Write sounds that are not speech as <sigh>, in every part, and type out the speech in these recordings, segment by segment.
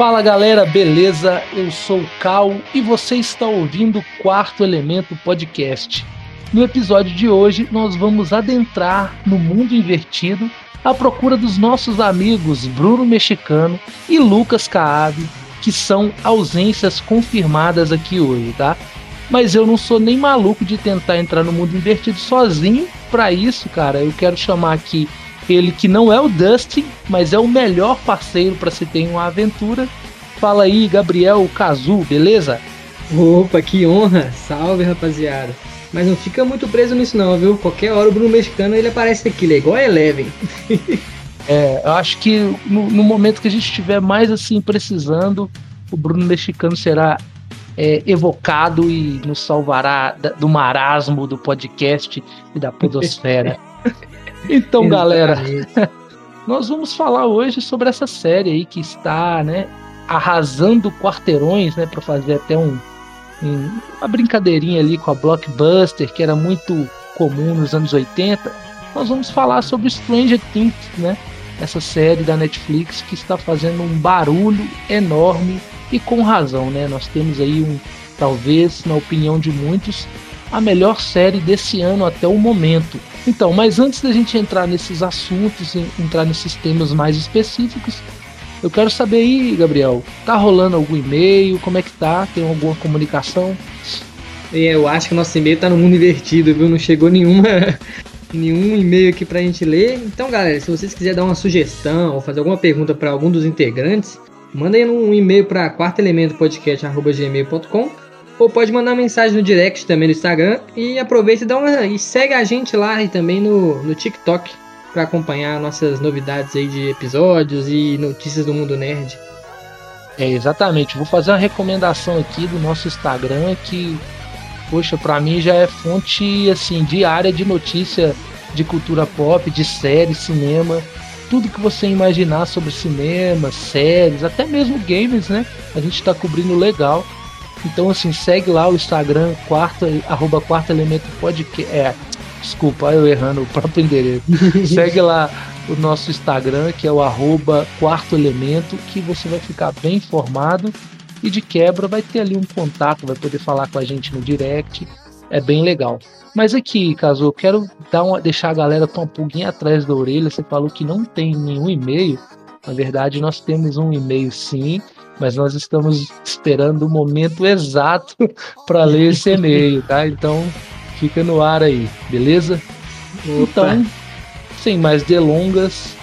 Fala galera, beleza? Eu sou o Cal e você está ouvindo o Quarto Elemento Podcast. No episódio de hoje, nós vamos adentrar no mundo invertido à procura dos nossos amigos Bruno Mexicano e Lucas Caave, que são ausências confirmadas aqui hoje, tá? Mas eu não sou nem maluco de tentar entrar no mundo invertido sozinho. Para isso, cara, eu quero chamar aqui ele que não é o Dustin, mas é o melhor parceiro para se ter uma aventura. Fala aí, Gabriel Cazu, beleza? Opa, que honra! Salve, rapaziada! Mas não fica muito preso nisso não, viu? Qualquer hora o Bruno Mexicano ele aparece aqui, ele é igual a Eleven. <laughs> é, eu acho que no, no, momento que a gente estiver mais assim precisando, o Bruno Mexicano será é, evocado e nos salvará do marasmo do podcast e da podosfera. <laughs> Então, galera, <laughs> nós vamos falar hoje sobre essa série aí que está, né, arrasando quarteirões, né, para fazer até um, um, uma brincadeirinha ali com a Blockbuster, que era muito comum nos anos 80. Nós vamos falar sobre Stranger Things, né? Essa série da Netflix que está fazendo um barulho enorme e com razão, né? Nós temos aí um, talvez, na opinião de muitos, a melhor série desse ano até o momento. Então, mas antes da gente entrar nesses assuntos, entrar nesses temas mais específicos, eu quero saber aí, Gabriel, tá rolando algum e-mail? Como é que tá? Tem alguma comunicação? Eu acho que nosso e-mail tá no mundo invertido, viu? Não chegou nenhuma <laughs> nenhum e-mail aqui pra gente ler. Então, galera, se vocês quiserem dar uma sugestão ou fazer alguma pergunta para algum dos integrantes, manda aí um e-mail para quartoelementopodcast@gmail.com ou pode mandar mensagem no direct também no Instagram e aproveita e dá uma e segue a gente lá e também no, no TikTok para acompanhar nossas novidades aí de episódios e notícias do mundo nerd. É, exatamente. Vou fazer uma recomendação aqui do nosso Instagram que, poxa, para mim já é fonte assim diária de notícia de cultura pop, de série, cinema, tudo que você imaginar sobre cinema, séries, até mesmo games, né? A gente está cobrindo legal. Então, assim, segue lá o Instagram, quarto, arroba quarto elemento podcast. É, desculpa, eu errando o próprio endereço. <laughs> segue lá o nosso Instagram, que é o arroba quarto elemento, que você vai ficar bem informado e de quebra vai ter ali um contato, vai poder falar com a gente no direct. É bem legal. Mas aqui, Caso, eu quero dar uma, deixar a galera com um pouquinho atrás da orelha. Você falou que não tem nenhum e-mail. Na verdade, nós temos um e-mail sim mas nós estamos esperando o momento exato <laughs> para ler esse e-mail, tá? Então fica no ar aí, beleza? Opa. Então, sem mais delongas,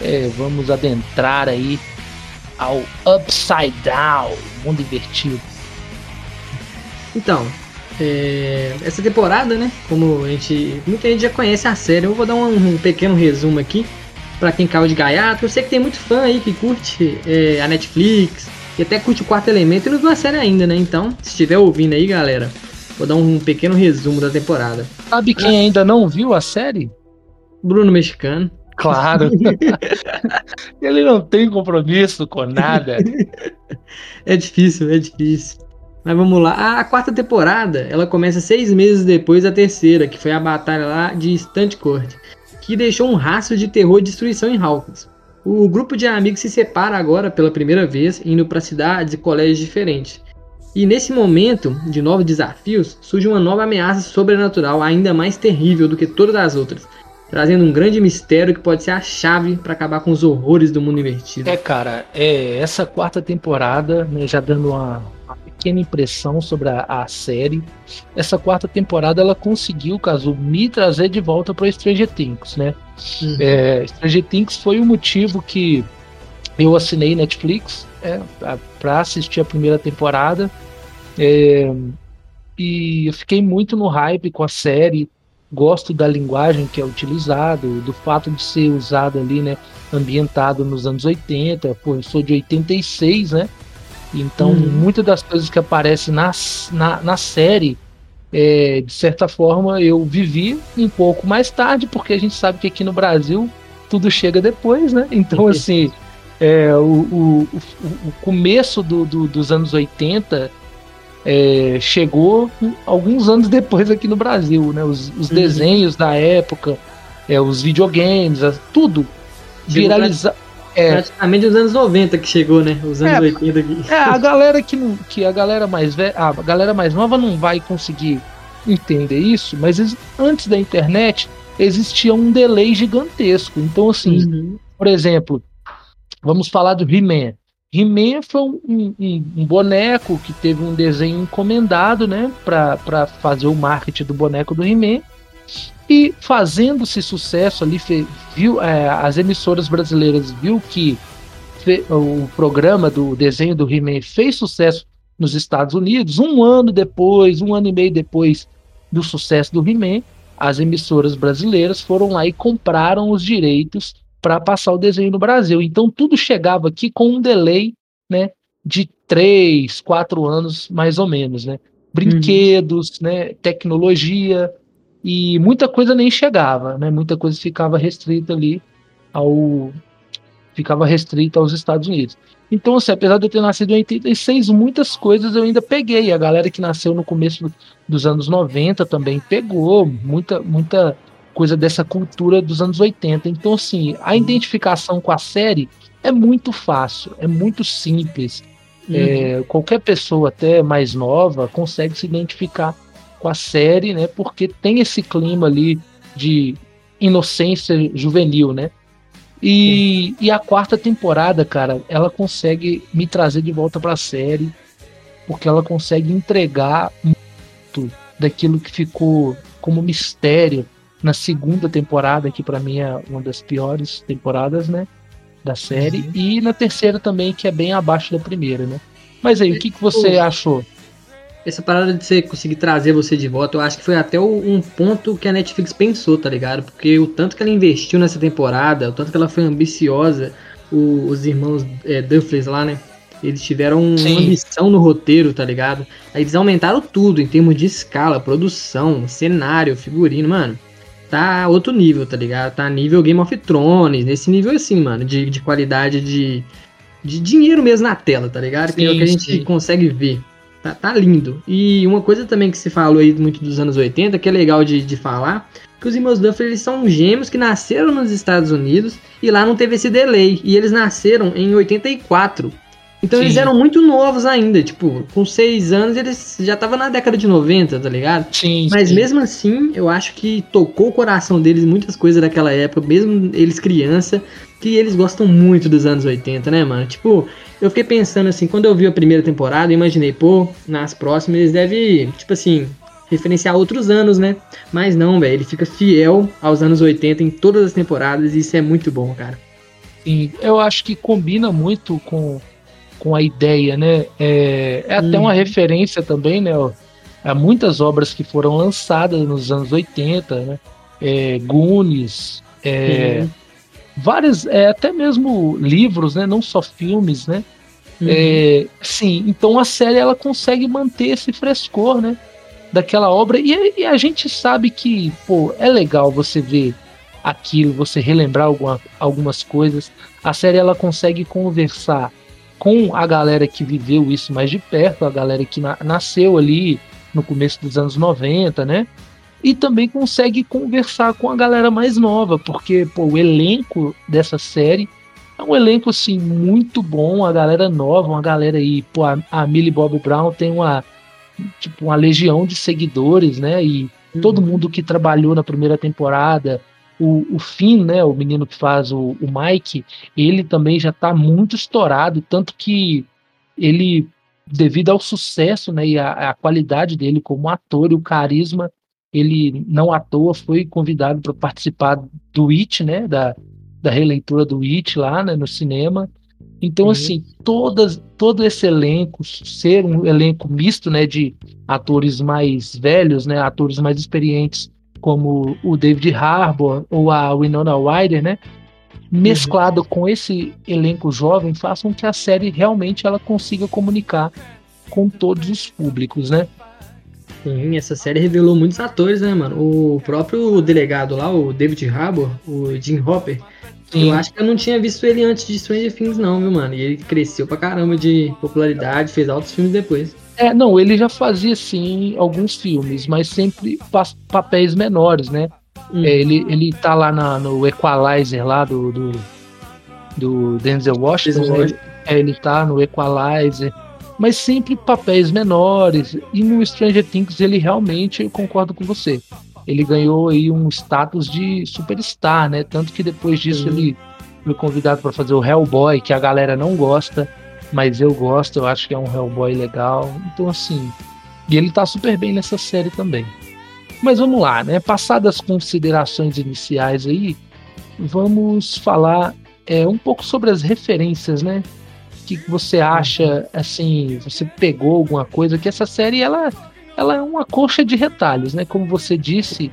é, vamos adentrar aí ao Upside Down, mundo invertido. Então, é, essa temporada, né? Como a gente, muita gente já conhece a série, eu vou dar um, um pequeno resumo aqui para quem caiu de gaiato. Eu sei que tem muito fã aí que curte é, a Netflix, e até curte o quarto elemento e não viu a série ainda, né? Então, se estiver ouvindo aí, galera, vou dar um pequeno resumo da temporada. Sabe quem ainda não viu a série? Bruno Mexicano. Claro. <laughs> Ele não tem compromisso com nada. é difícil, é difícil. Mas vamos lá. A quarta temporada, ela começa seis meses depois da terceira, que foi a batalha lá de Court, que deixou um rastro de terror e destruição em Hawkins. O grupo de amigos se separa agora pela primeira vez, indo para cidades e colégios diferentes. E nesse momento de novos desafios, surge uma nova ameaça sobrenatural ainda mais terrível do que todas as outras, trazendo um grande mistério que pode ser a chave para acabar com os horrores do mundo invertido. É, cara, é essa quarta temporada, né, já dando uma, pequena impressão sobre a, a, série, essa quarta temporada ela conseguiu, caso me trazer de volta para Stranger Things, né? Uhum. É, Stranger Things foi o motivo que eu assinei Netflix é, para assistir a primeira temporada. É, e eu fiquei muito no hype com a série. Gosto da linguagem que é utilizado, do fato de ser usado ali, né? Ambientado nos anos 80. Pô, eu sou de 86, né? Então, uhum. muitas das coisas que aparecem na, na, na série é, de certa forma, eu vivi um pouco mais tarde, porque a gente sabe que aqui no Brasil tudo chega depois, né? Então, assim, é, o, o, o, começo do, do, dos anos 80 é, chegou alguns anos depois aqui no Brasil, né? Os, os uhum. desenhos da época, é, os videogames, tudo viralizar. É. praticamente os anos 90 que chegou, né? Os anos é, 80 aqui. É, a <laughs> galera que, não, que a galera mais velha, a galera mais nova não vai conseguir entender isso, mas antes da internet existia um delay gigantesco. Então, assim, uhum. por exemplo, vamos falar do He-Man. He-Man foi um, um, um, boneco que teve um desenho encomendado, né, para fazer o marketing do boneco do He-Man. E fazendo-se sucesso ali, viu, é, as emissoras brasileiras viu que o programa do desenho do He-Man fez sucesso nos Estados Unidos. Um ano depois, um ano e meio depois do sucesso do He-Man, as emissoras brasileiras foram lá e compraram os direitos para passar o desenho no Brasil. Então tudo chegava aqui com um delay, né, de três, quatro anos mais ou menos, né? Brinquedos, uhum. né, tecnologia e muita coisa nem chegava, né? Muita coisa ficava restrita ali ao ficava restrita aos Estados Unidos. Então, assim, apesar de eu ter nascido em 86, muitas coisas eu ainda peguei. A galera que nasceu no começo dos anos 90 também pegou muita, muita coisa dessa cultura dos anos 80. Então, assim, a identificação com a série é muito fácil, é muito simples. Uhum. É, qualquer pessoa, até mais nova, consegue se identificar com a série, né? Porque tem esse clima ali de inocência juvenil, né? E, e a quarta temporada, cara, ela consegue me trazer de volta para a série, porque ela consegue entregar muito daquilo que ficou como mistério na segunda temporada, que para mim é uma das piores temporadas, né, da série, uhum. e na terceira também, que é bem abaixo da primeira, né? Mas aí, o que, que você achou? Essa parada de você conseguir trazer você de volta, eu acho que foi até um ponto que a Netflix pensou, tá ligado? Porque o tanto que ela investiu nessa temporada, o tanto que ela foi ambiciosa, o, os irmãos é, lá, né? Eles tiveram Sim. uma ambição no roteiro, tá ligado? Aí eles aumentaram tudo em termos de escala, produção, cenário, figurino, mano. Tá outro nível, tá ligado? Tá nível Game of Thrones, nesse nível assim, mano, de, de qualidade de, de dinheiro mesmo na tela, tá ligado? Sim, que é o que a gente sim. consegue ver. Tá, tá lindo. E uma coisa também que se falou aí muito dos anos 80, que é legal de, de falar, que os irmãos Duffer eles são gêmeos que nasceram nos Estados Unidos e lá não teve esse delay. E eles nasceram em 84. Então Sim. eles eram muito novos ainda, tipo, com seis anos eles já estavam na década de 90, tá ligado? Sim. Mas sim. mesmo assim, eu acho que tocou o coração deles muitas coisas daquela época, mesmo eles criança, que eles gostam muito dos anos 80, né, mano? Tipo, eu fiquei pensando assim, quando eu vi a primeira temporada, eu imaginei, pô, nas próximas eles devem, tipo assim, referenciar outros anos, né? Mas não, velho, ele fica fiel aos anos 80 em todas as temporadas e isso é muito bom, cara. Sim, eu acho que combina muito com com a ideia, né? É, é até uma uhum. referência também, né? A muitas obras que foram lançadas nos anos 80, né? É, Goonies, é, uhum. Várias, é, até mesmo livros, né? Não só filmes, né? Uhum. É, sim, então a série ela consegue manter esse frescor, né? Daquela obra e, e, a gente sabe que, pô, é legal você ver aquilo, você relembrar alguma, algumas coisas. A série ela consegue conversar com a galera que viveu isso mais de perto, a galera que na, nasceu ali no começo dos anos 90, né? E também consegue conversar com a galera mais nova, porque pô, o elenco dessa série é um elenco assim muito bom, a galera nova, uma galera aí, pô, a, a Millie Bob Brown tem uma tipo uma legião de seguidores, né? E uhum. todo mundo que trabalhou na primeira temporada, o, o Finn, né, o menino que faz o, o Mike, ele também já está muito estourado, tanto que ele, devido ao sucesso né, e a, a qualidade dele como ator e o carisma, ele não à toa foi convidado para participar do It, né, da, da releitura do It lá né, no cinema. Então, uhum. assim, todas, todo esse elenco, ser um elenco misto, né, de atores mais velhos, né, atores mais experientes como o David Harbour ou a Winona Ryder, né? Mesclado uhum. com esse elenco jovem, façam que a série realmente ela consiga comunicar com todos os públicos, né? Sim, essa série revelou muitos atores, né, mano? O próprio delegado lá, o David Harbour, o Jim Hopper, Sim. eu acho que eu não tinha visto ele antes de Stranger Things, não, viu, mano? E ele cresceu pra caramba de popularidade, fez altos filmes depois. É, não, ele já fazia sim alguns filmes, mas sempre pa papéis menores, né? Hum. É, ele, ele tá lá na, no Equalizer lá do, do, do Denzel Washington, né? É, ele tá no Equalizer, mas sempre papéis menores. E no Stranger Things ele realmente, eu concordo com você, ele ganhou aí um status de superstar, né? Tanto que depois disso uhum. ele foi convidado para fazer o Hellboy, que a galera não gosta, mas eu gosto, eu acho que é um Hellboy legal. Então assim, e ele tá super bem nessa série também. Mas vamos lá, né? Passadas as considerações iniciais aí, vamos falar é, um pouco sobre as referências, né? Que você acha, assim, você pegou alguma coisa, que essa série, ela, ela é uma coxa de retalhos, né? Como você disse,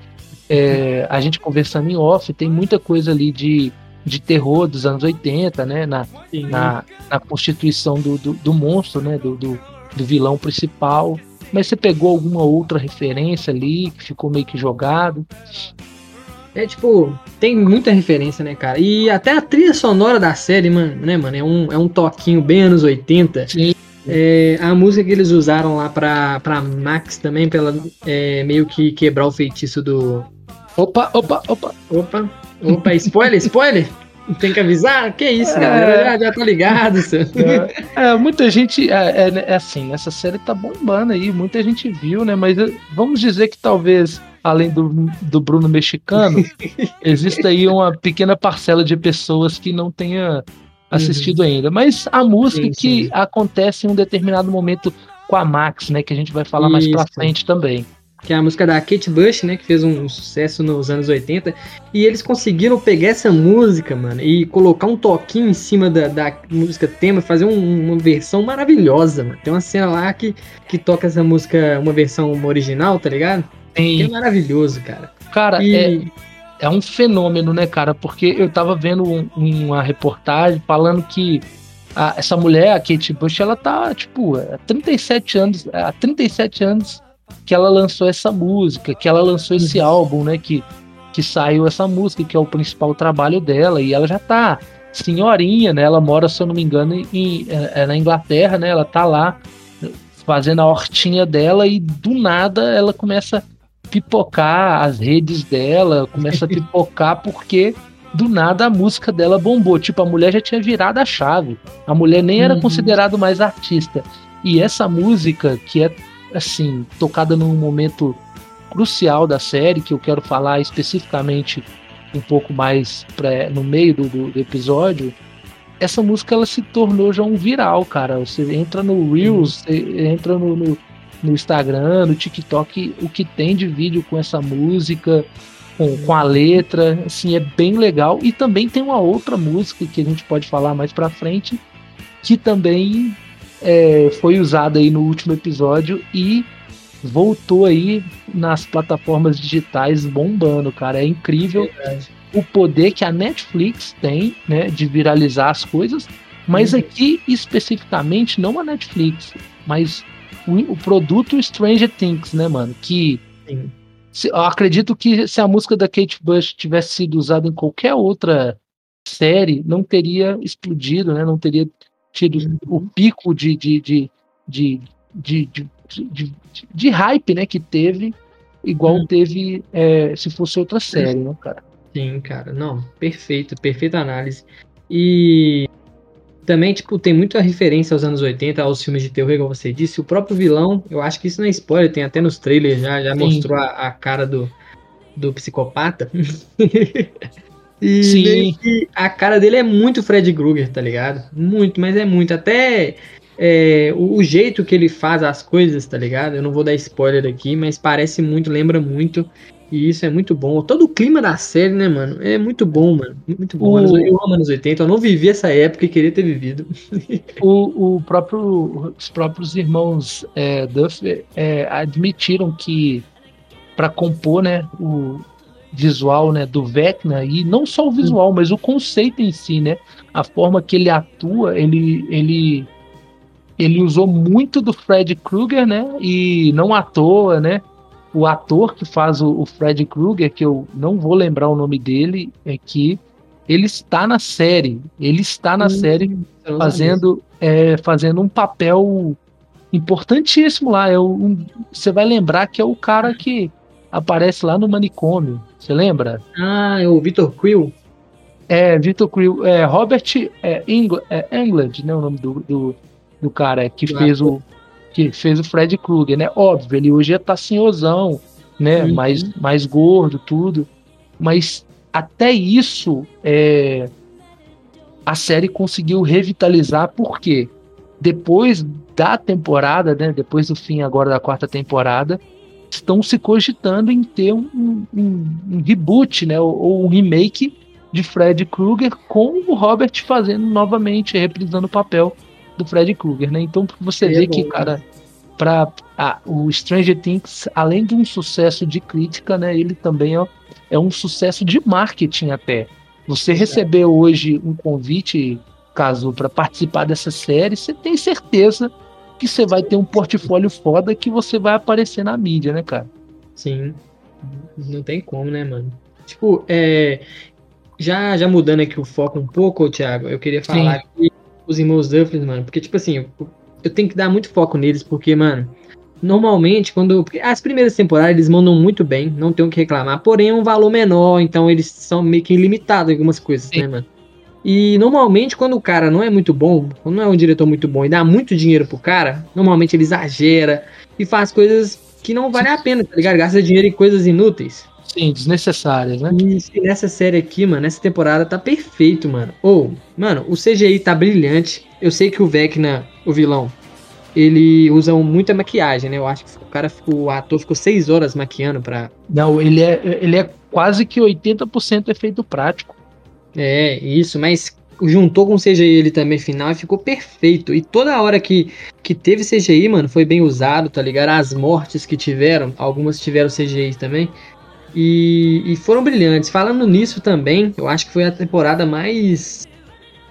é, a gente conversando em off, tem muita coisa ali de, de terror dos anos 80, né? Na, na, na, constituição do, do, do monstro, né? Do, do, do vilão principal. Mas você pegou alguma outra referência ali que ficou meio que jogado? É tipo, tem muita referência, né, cara? E até a trilha sonora da série, mano, né, mano? É um, é um toquinho bem anos 80. Sim. É, a música que eles usaram lá pra, pra Max também, pra ela é, meio que quebrar o feitiço do. Opa, opa, opa. Opa, opa, spoiler, spoiler? Tem que avisar? Que isso, é... galera? Já, já tô ligado. É, é, muita gente. É, é, é, assim, essa série tá bombando aí, muita gente viu, né? Mas eh, vamos dizer que talvez, além do, do Bruno mexicano, <laughs> exista aí uma pequena parcela de pessoas que não tenha assistido uhum. ainda. Mas a música sim, que sim. acontece em um determinado momento com a Max, né? Que a gente vai falar isso. mais pra frente também que é a música da Kate Bush, né, que fez um sucesso nos anos 80, e eles conseguiram pegar essa música, mano, e colocar um toquinho em cima da, da música tema, fazer um, uma versão maravilhosa, mano. Tem uma cena lá que, que toca essa música, uma versão original, tá ligado? Que é maravilhoso, cara. Cara, e... é, é um fenômeno, né, cara, porque eu tava vendo um, uma reportagem falando que a, essa mulher, a Kate Bush, ela tá, tipo, há 37 anos, há 37 anos que ela lançou essa música, que ela lançou esse uhum. álbum, né? Que, que saiu essa música, que é o principal trabalho dela, e ela já tá senhorinha, né? Ela mora, se eu não me engano, em, é, é na Inglaterra, né? Ela tá lá fazendo a hortinha dela e do nada ela começa pipocar as redes dela, começa a pipocar porque do nada a música dela bombou. Tipo, a mulher já tinha virado a chave. A mulher nem era uhum. considerada mais artista. E essa música, que é assim, tocada num momento crucial da série, que eu quero falar especificamente um pouco mais pra, no meio do, do, episódio, essa música ela se tornou já um viral, cara. Você entra no Reels, você entra no, no, no, Instagram, no TikTok, o que tem de vídeo com essa música, com, com a letra, assim, é bem legal. E também tem uma outra música que a gente pode falar mais pra frente, que também é, foi usada aí no último episódio e voltou aí nas plataformas digitais bombando, cara. É incrível Verdade. o poder que a Netflix tem, né, de viralizar as coisas, mas uhum. aqui especificamente não a Netflix, mas o, o produto Stranger Things, né, mano, que se, eu acredito que se a música da Kate Bush tivesse sido usada em qualquer outra série, não teria explodido, né? Não teria tido o pico de, de, de, de, de, de, de hype né, que teve, igual hum. teve é, se fosse outra série, né, cara? Sim, cara, não, perfeito, perfeita análise. E também, tipo, tem muita referência aos anos 80, aos filmes de terror, como você disse. O próprio vilão, eu acho que isso não é spoiler, tem até nos trailers já, já mostrou a, a, cara do, do psicopata. <laughs> E Sim. a cara dele é muito Fred Krueger, tá ligado? Muito, mas é muito. Até é, o, o, jeito que ele faz as coisas, tá ligado? Eu não vou dar spoiler aqui, mas parece muito, lembra muito. E isso é muito bom. Todo o clima da série, né, mano? É muito bom, mano. Muito bom. O... Eu amo anos 80. Eu não vivi essa época e queria ter vivido. <laughs> o, o próprio, os próprios irmãos é, Duff é, admitiram que para compor, né, o, visual né, do Vecna, e não só o visual, mas o conceito em si, né? A forma que ele atua, ele, ele, ele usou muito do Fred Krueger, né? E não à toa, né? O ator que faz o, o Fred Krueger, que eu não vou lembrar o nome dele, é que ele está na série. Ele está na hum, série fazendo, é, fazendo um papel importantíssimo lá. É um, você vai lembrar que é o cara que aparece lá no manicômio. Você lembra? Ah, é o Victor Quill. É, Victor Creel, é, Robert é, England, é, England, né, o nome do, do, do cara que fez o que fez o Fred Krueger, né? Óbvio, ele hoje tá senhorzão, né? Uhum. Mais, mais gordo, tudo. Mas até isso é, a série conseguiu revitalizar, porque depois da temporada, né? Depois do fim agora da quarta temporada, estão se cogitando em ter um, um, um reboot, né? Ou, ou, um remake de Fred Krueger com o Robert fazendo novamente, reprisando o papel do Fred Krueger, né? Então você é vê bom, que, né? cara, para o Stranger Things, além de um sucesso de crítica, né? Ele também é, é um sucesso de marketing até. Você receber hoje um convite, caso para participar dessa série, você tem certeza que você vai ter um portfólio foda que você vai aparecer na mídia, né, cara? Sim. Não tem como, né, mano? Tipo, é, já, já mudando aqui o foco um pouco, Thiago, eu queria falar Sim. Os irmãos Duffers, mano, porque, tipo assim, eu, eu, tenho que dar muito foco neles, porque, mano, normalmente, quando. As primeiras temporadas eles mandam muito bem, não tenho o que reclamar, porém é um valor menor, então eles são meio que limitados em algumas coisas, Sim. né, mano? E normalmente, quando o cara não é muito bom, quando não é um diretor muito bom e dá muito dinheiro pro cara, normalmente ele exagera e faz coisas que não valem a pena, tá ligado? Gasta dinheiro em coisas inúteis. Sim, desnecessárias, né? E nessa série aqui, mano, nessa temporada tá perfeito, mano. Ou, oh, mano, o CGI tá brilhante. Eu sei que o Vecna, o vilão, ele usa muita maquiagem, né? Eu acho que o cara, o ator ficou seis horas maquiando pra. Não, ele é, ele é quase que 80% efeito prático. É, isso, mas juntou com o CGI ele também final e ficou perfeito. E toda hora que, que teve CGI, mano, foi bem usado, tá ligado? As mortes que tiveram, algumas tiveram CGI também. E, e foram brilhantes. Falando nisso também, eu acho que foi a temporada mais.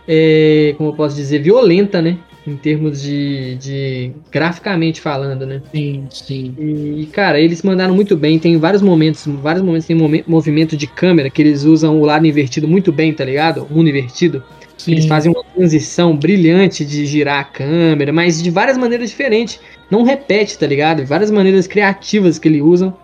É, como eu posso dizer, violenta, né? em termos de, de graficamente falando, né? Sim, sim. E, cara, eles mandaram muito bem. Tem vários momentos, vários momentos tem movimento de câmera que eles usam o lado invertido muito bem, tá ligado? O mundo invertido. Sim. Eles fazem uma transição brilhante de girar a câmera, mas de várias maneiras diferentes. Não repete, tá ligado? Várias maneiras criativas que eles usam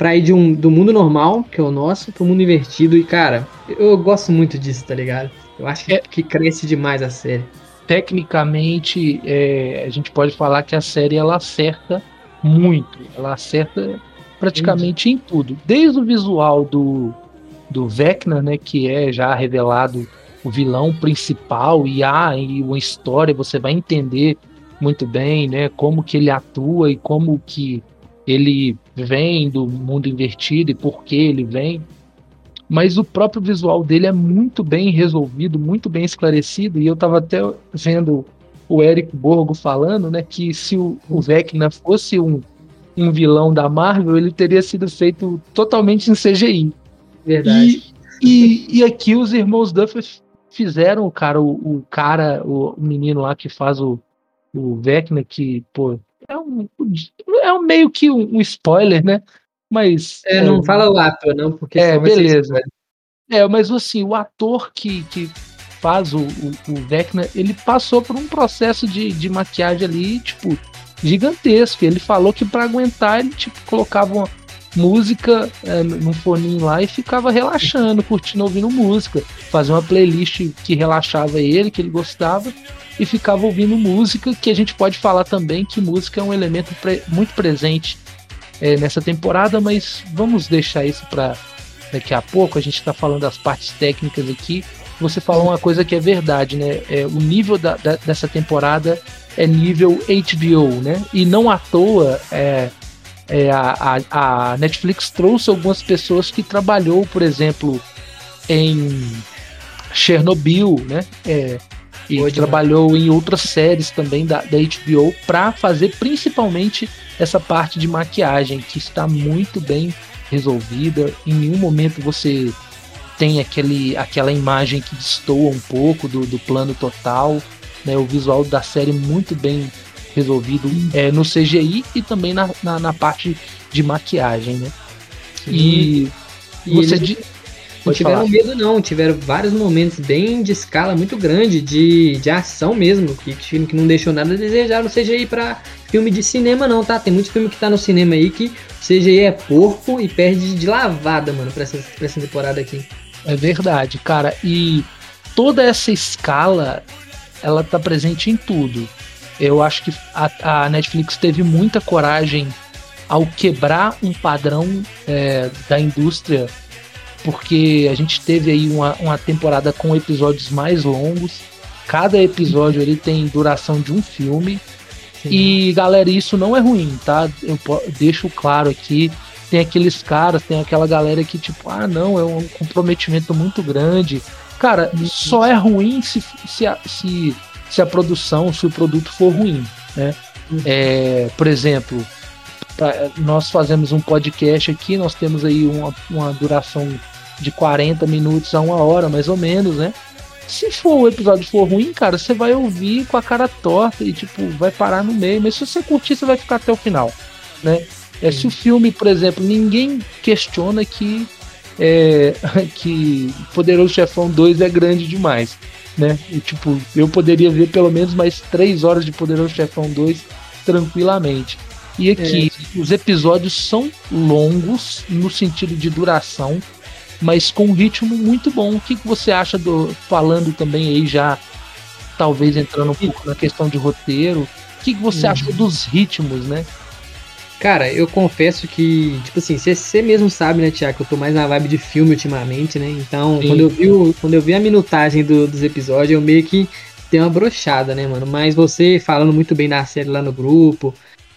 pra ir de um, do mundo normal, que é o nosso, pro mundo invertido. E, cara, eu gosto muito disso, tá ligado? Eu acho que, é. que cresce demais a série tecnicamente é, a gente pode falar que a série ela acerta muito, ela acerta praticamente em tudo, desde o visual do, do Vecna, né, que é já revelado o vilão principal e há e uma história você vai entender muito bem, né, como que ele atua e como que ele vem do mundo invertido e por que ele vem mas o próprio visual dele é muito bem resolvido, muito bem esclarecido, e eu estava até vendo o Eric Borgo falando, né, que se o, o Vecna fosse um, um vilão da Marvel, ele teria sido feito totalmente em CGI. Verdade. E, e, e aqui os irmãos Duffer fizeram, cara, o, o cara, o, o, menino lá que faz o, o Vecna, que, pô, é um, é um meio que um, um spoiler, né? Mas. É, não é, fala o ator, não, porque. É, beleza. É, mas assim, o ator que, que faz o, o, o Vecna, ele passou por um processo de, de maquiagem ali, tipo, gigantesco. Ele falou que para aguentar, ele, tipo, colocava uma música é, num foninho lá e ficava relaxando, curtindo, ouvindo música. Fazia uma playlist que relaxava ele, que ele gostava, e ficava ouvindo música, que a gente pode falar também que música é um elemento pre muito presente é, nessa temporada, mas vamos deixar isso para daqui a pouco. A gente está falando das partes técnicas aqui. Você falou uma coisa que é verdade, né? É, o nível da, da, dessa temporada é nível HBO, né? E não à toa é, é a, a, a, Netflix trouxe algumas pessoas que trabalhou, por exemplo, em Chernobyl, né? É, e Pode, trabalhou em outras séries também da, da HBO para fazer principalmente essa parte de maquiagem que está muito bem resolvida. Em nenhum momento você tem aquele, aquela imagem que destoa um pouco do, do plano total. Né? O visual da série muito bem resolvido é, no CGI e também na, na, na parte de maquiagem. Né? E, e você. Eles... Não tiveram falar. medo, não. Tiveram vários momentos bem de escala muito grande, de, de ação mesmo, que, que não deixou nada a desejar no CGI para filme de cinema, não, tá? Tem muito filme que tá no cinema aí que o CGI é porco e perde de lavada, mano, pra essa, pra essa temporada aqui. É verdade, cara. E toda essa escala, ela tá presente em tudo. Eu acho que a, a Netflix teve muita coragem ao quebrar um padrão é, da indústria, porque a gente teve aí uma, uma temporada com episódios mais longos. Cada episódio ele tem duração de um filme. Sim. E galera, isso não é ruim, tá? Eu deixo claro aqui. Tem aqueles caras, tem aquela galera que, tipo, ah, não, é um comprometimento muito grande. Cara, só é ruim se, se, se, se a produção, se o produto for ruim, né? Uhum. É, por exemplo, nós fazemos um podcast aqui, nós temos aí uma, uma duração de 40 minutos a uma hora, mais ou menos, né? Se for o episódio for ruim, cara, você vai ouvir com a cara torta e, tipo, vai parar no meio. Mas se você curtir, você vai ficar até o final, né? É, se o filme, por exemplo, ninguém questiona que é, <laughs> que Poderoso Chefão 2 é grande demais, né? E, tipo, eu poderia ver pelo menos mais 3 horas de Poderoso Chefão 2 tranquilamente. E aqui, é. os episódios são longos no sentido de duração, mas com um ritmo muito bom. O que, que você acha do. Falando também aí já, talvez entrando um pouco na questão de roteiro, o que, que você uhum. acha dos ritmos, né? Cara, eu confesso que, tipo assim, você mesmo sabe, né, Tiago, que eu tô mais na vibe de filme ultimamente, né? Então, quando eu, vi o, quando eu vi a minutagem do, dos episódios, eu meio que dei uma brochada, né, mano? Mas você falando muito bem da série lá no grupo,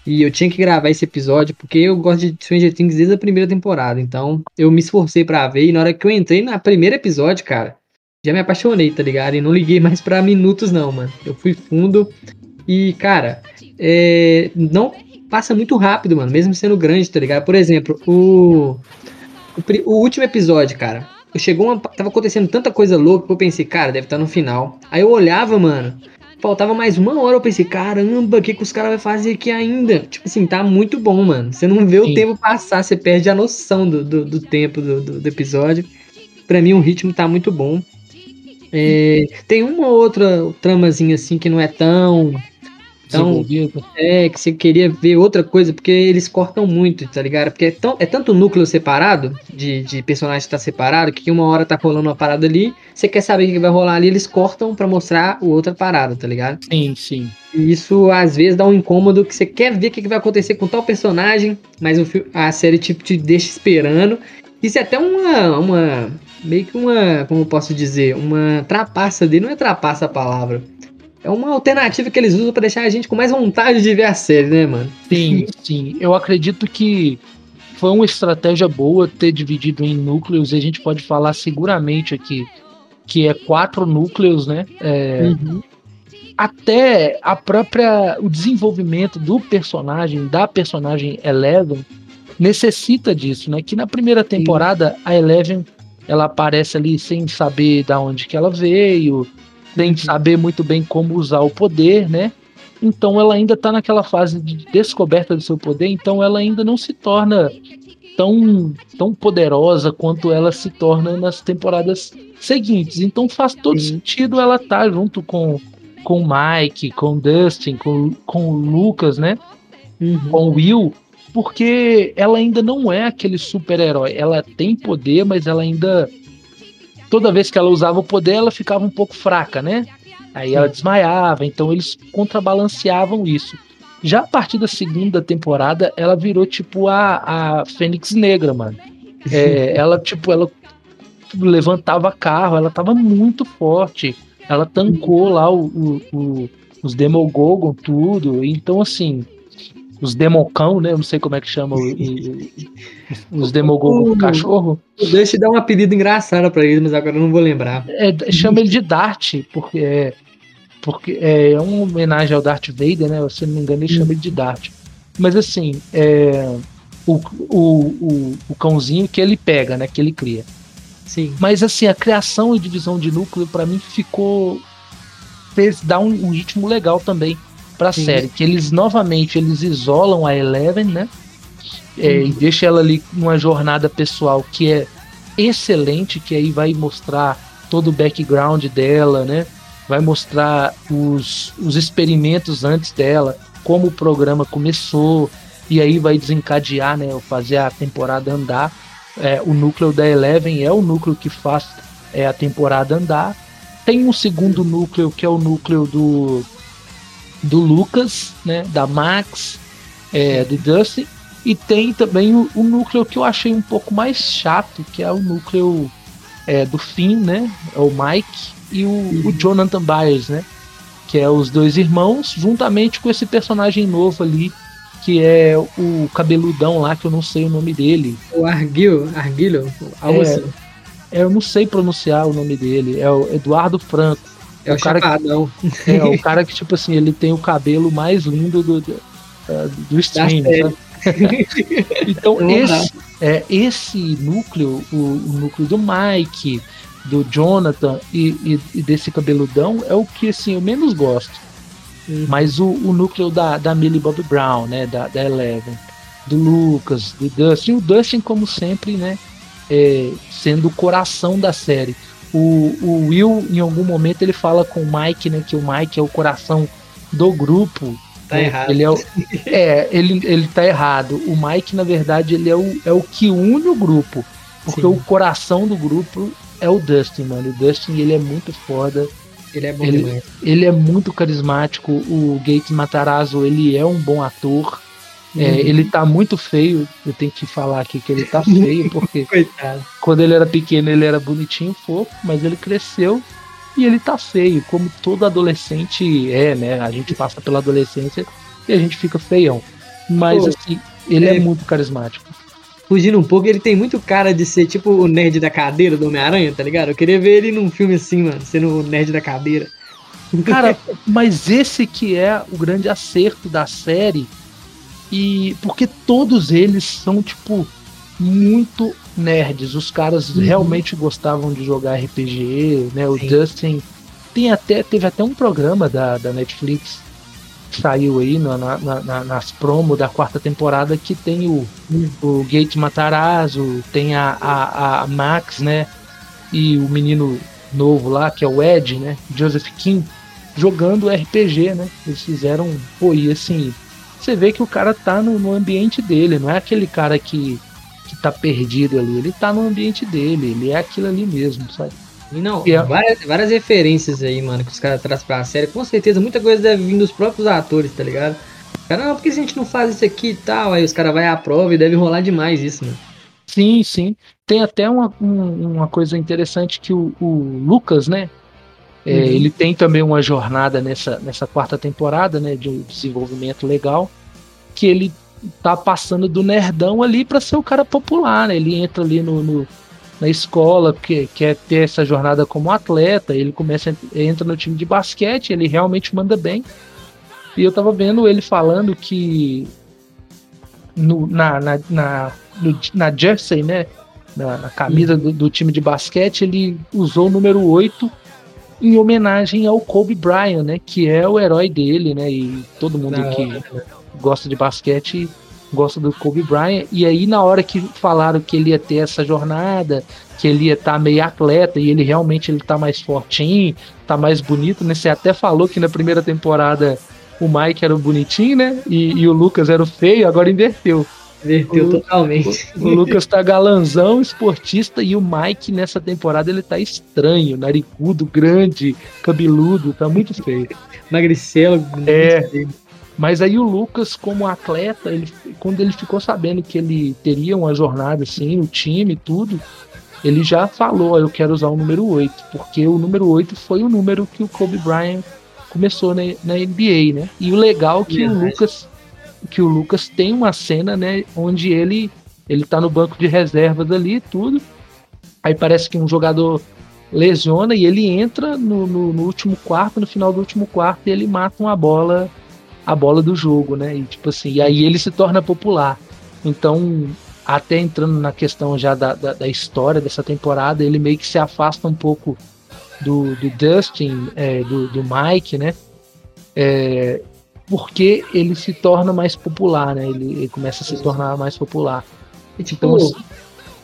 e eu tinha que gravar esse episódio porque eu gosto de Stranger Things desde a primeira temporada. Então eu me esforcei para ver. E na hora que eu entrei na primeiro episódio, cara, já me apaixonei, tá ligado? E não liguei mais para minutos, não, mano. Eu fui fundo. E, cara, é, não passa muito rápido, mano. Mesmo sendo grande, tá ligado? Por exemplo, o, o, o último episódio, cara. Chegou uma, tava acontecendo tanta coisa louca que eu pensei, cara, deve estar tá no final. Aí eu olhava, mano faltava mais uma hora, eu pensei, caramba, o que, que os caras vão fazer aqui ainda? Tipo assim, tá muito bom, mano. Você não vê Sim. o tempo passar, você perde a noção do, do, do tempo do, do, do, episódio. Pra mim, o ritmo tá muito bom. É, tem uma outra tramazinha assim que não é tão então, é que você queria ver outra coisa, porque eles cortam muito, tá ligado? Porque é, tão, é tanto núcleo separado, de, de personagem tá separado, que uma hora tá rolando uma parada ali, você quer saber o que vai rolar ali, eles cortam para mostrar o outra parada, tá ligado? Sim, sim. E isso às vezes dá um incômodo que você quer ver o que vai acontecer com tal personagem, mas o, a série tipo te deixa esperando. Isso é até uma, uma meio que uma, como eu posso dizer, uma trapaça dele, não é trapaça a palavra é uma alternativa que eles usam para deixar a gente com mais vontade de ver a série, né, mano? Sim, sim. Eu acredito que foi uma estratégia boa ter dividido em núcleos e a gente pode falar seguramente aqui que é quatro núcleos, né? É, uhum. Até a própria o desenvolvimento do personagem, da personagem Eleven, necessita disso, né? Que na primeira temporada a Eleven ela aparece ali sem saber da onde que ela veio, sem saber muito bem como usar o poder, né? Então ela ainda está naquela fase de descoberta do seu poder, então ela ainda não se torna tão, tão poderosa quanto ela se torna nas temporadas seguintes. Então faz todo sentido ela estar tá junto com com o Mike, com o Dustin, com, com o Lucas, né? Uhum. Com o Will, porque ela ainda não é aquele super-herói. Ela tem poder, mas ela ainda toda vez que ela usava o poder, ela ficava um pouco fraca, né? Aí ela desmaiava, então eles contrabalanceavam isso. Já a partir da segunda temporada, ela virou tipo a, a Fênix Negra, mano. É, <laughs> ela, tipo, ela levantava carro, ela tava muito forte. Ela tancou lá o, o, o os Demogogon, tudo. Então, assim, os democão, né? Eu não sei como é que chama os demogogos cachorro. Deixa eu dar um apelido engraçado para ele, mas agora eu não vou lembrar. É, chama ele de Dart, porque é, porque é uma homenagem ao Darth Vader, né? Se não me engano, ele chama ele de Dart. Mas assim, é, o, o, o, o cãozinho que ele pega, né? Que ele cria. Sim. Mas assim, a criação e divisão de núcleo para mim ficou fez dar um, um ritmo legal também para a série, que eles novamente eles isolam a Eleven, né? É, e deixa ela ali numa jornada pessoal que é excelente, que aí vai mostrar todo o background dela, né? Vai mostrar os, os experimentos antes dela, como o programa começou, e aí vai desencadear, né? Fazer a temporada andar. é, o núcleo da Eleven é o núcleo que faz é, a temporada andar. Tem um segundo núcleo que é o núcleo do, do Lucas, né, da Max, é, do Dustin, e tem também o, o, núcleo que eu achei um pouco mais chato, que é o núcleo é, do Finn, né, é o Mike e o, uhum. o Jonathan Byers, né, que é os dois irmãos, juntamente com esse personagem novo ali que é o cabeludão lá, que eu não sei o nome dele. O Arguilho, Arguilho, algo é, assim. Eu não sei pronunciar o nome dele, é o Eduardo Franco. É o, o cara chapadão. Que, <laughs> é, o cara que, tipo assim, ele tem o cabelo mais lindo do, do, uh, do stream, <laughs> então, esse, é, esse núcleo, o, o, núcleo do Mike, do Jonathan e, e, e desse cabeludão é o que, assim, eu menos gosto. Uhum. Mas o, o núcleo da, da Millie Bobby Brown, né? Da, da Eleven, do Lucas, do Dustin, o Dustin, como sempre, né? É, sendo o coração da série. O, o Will, em algum momento, ele fala com o Mike, né? Que o Mike é o coração do grupo. Tá né, errado. Ele é, o, <laughs> é ele, ele tá errado. O Mike, na verdade, ele é o, é o que une o grupo. Porque Sim. o coração do grupo é o Dustin, mano. O Dustin, ele é muito foda. Ele é bom ele, demais. Ele é muito carismático. O Gates Matarazzo, ele é um bom ator. É, uhum. ele tá muito feio. Eu tenho que falar aqui que ele tá <laughs> feio, porque <laughs> Coitado. quando ele era pequeno ele era bonitinho, fofo, mas ele cresceu e ele tá feio, como todo adolescente é, né? A gente passa pela adolescência e a gente fica feião. Mas Pô, assim, ele é, é muito carismático fugindo um pouco, ele tem muito cara de ser tipo o nerd da cadeira do Homem-Aranha, tá ligado? Eu queria ver ele num filme assim, mano, sendo o nerd da cadeira. Cara, <laughs> mas esse que é o grande acerto da série. E porque todos eles são, tipo, muito nerds. Os caras uhum. realmente gostavam de jogar RPG, né? O Sim. Dustin tem até, teve até um programa da, da Netflix saiu aí na, na, na, nas promos da quarta temporada que tem o, o Gate Matarazzo, tem a, a, a, Max, né? E o menino novo lá, que é o Ed, né? Joseph Kim, jogando RPG, né? Eles fizeram. Pô, e assim, você vê que o cara tá no, no ambiente dele, não é aquele cara que, que tá perdido ali, ele tá no ambiente dele, ele é aquilo ali mesmo, sabe? E não, é... várias, várias referências aí, mano, que os caras trazem pra série. Com certeza, muita coisa deve vir dos próprios atores, tá ligado? Cara, não, porque se a gente não faz isso aqui e tal, aí os caras vão à prova e deve rolar demais isso, mano. Sim, sim. Tem até uma, uma coisa interessante que o, o Lucas, né? É, uhum. Ele tem também uma jornada nessa, nessa quarta temporada, né? De desenvolvimento legal. Que ele tá passando do nerdão ali para ser o cara popular, né? Ele entra ali no, no na escola, porque quer ter essa jornada como atleta, ele começa entra no time de basquete, ele realmente manda bem. E eu tava vendo ele falando que no, na, na, na, no, na jersey, né, na, na camisa do, do, time de basquete, ele usou o número 8 em homenagem ao Kobe Bryant, né, que é o herói dele, né, e todo mundo Não, que gosta de basquete gosta do Kobe Bryant. E aí, na hora que falaram que ele ia ter essa jornada, que ele ia estar tá meio atleta e ele realmente ele tá mais fortinho, tá mais bonito, né? Você até falou que na primeira temporada o Mike era o bonitinho, né? E, e o Lucas era o feio, agora inverteu. Inverteu totalmente. O, Lucas tá galanzão, esportista, e o Mike nessa temporada ele tá estranho, narigudo, grande, cabeludo, tá muito feio. Magricelo, é. Feio. Mas aí o Lucas, como atleta, ele, quando ele ficou sabendo que ele teria uma jornada assim, o time tudo, ele já falou, eu quero usar o número 8, porque o número 8 foi o número que o Kobe Bryant começou na, na NBA, né? E o legal é que o Lucas que o Lucas tem uma cena, né, onde ele ele tá no banco de reservas ali tudo. Aí parece que um jogador lesiona e ele entra no, no, no último quarto, no final do último quarto, e ele mata uma bola a bola do jogo, né? E tipo assim, e aí ele se torna popular. Então, até entrando na questão já da, da, da história dessa temporada, ele meio que se afasta um pouco do, do Dustin, é, do, do Mike, né? É, porque ele se torna mais popular, né? Ele, ele começa a se tornar mais popular. E, tipo, então, assim,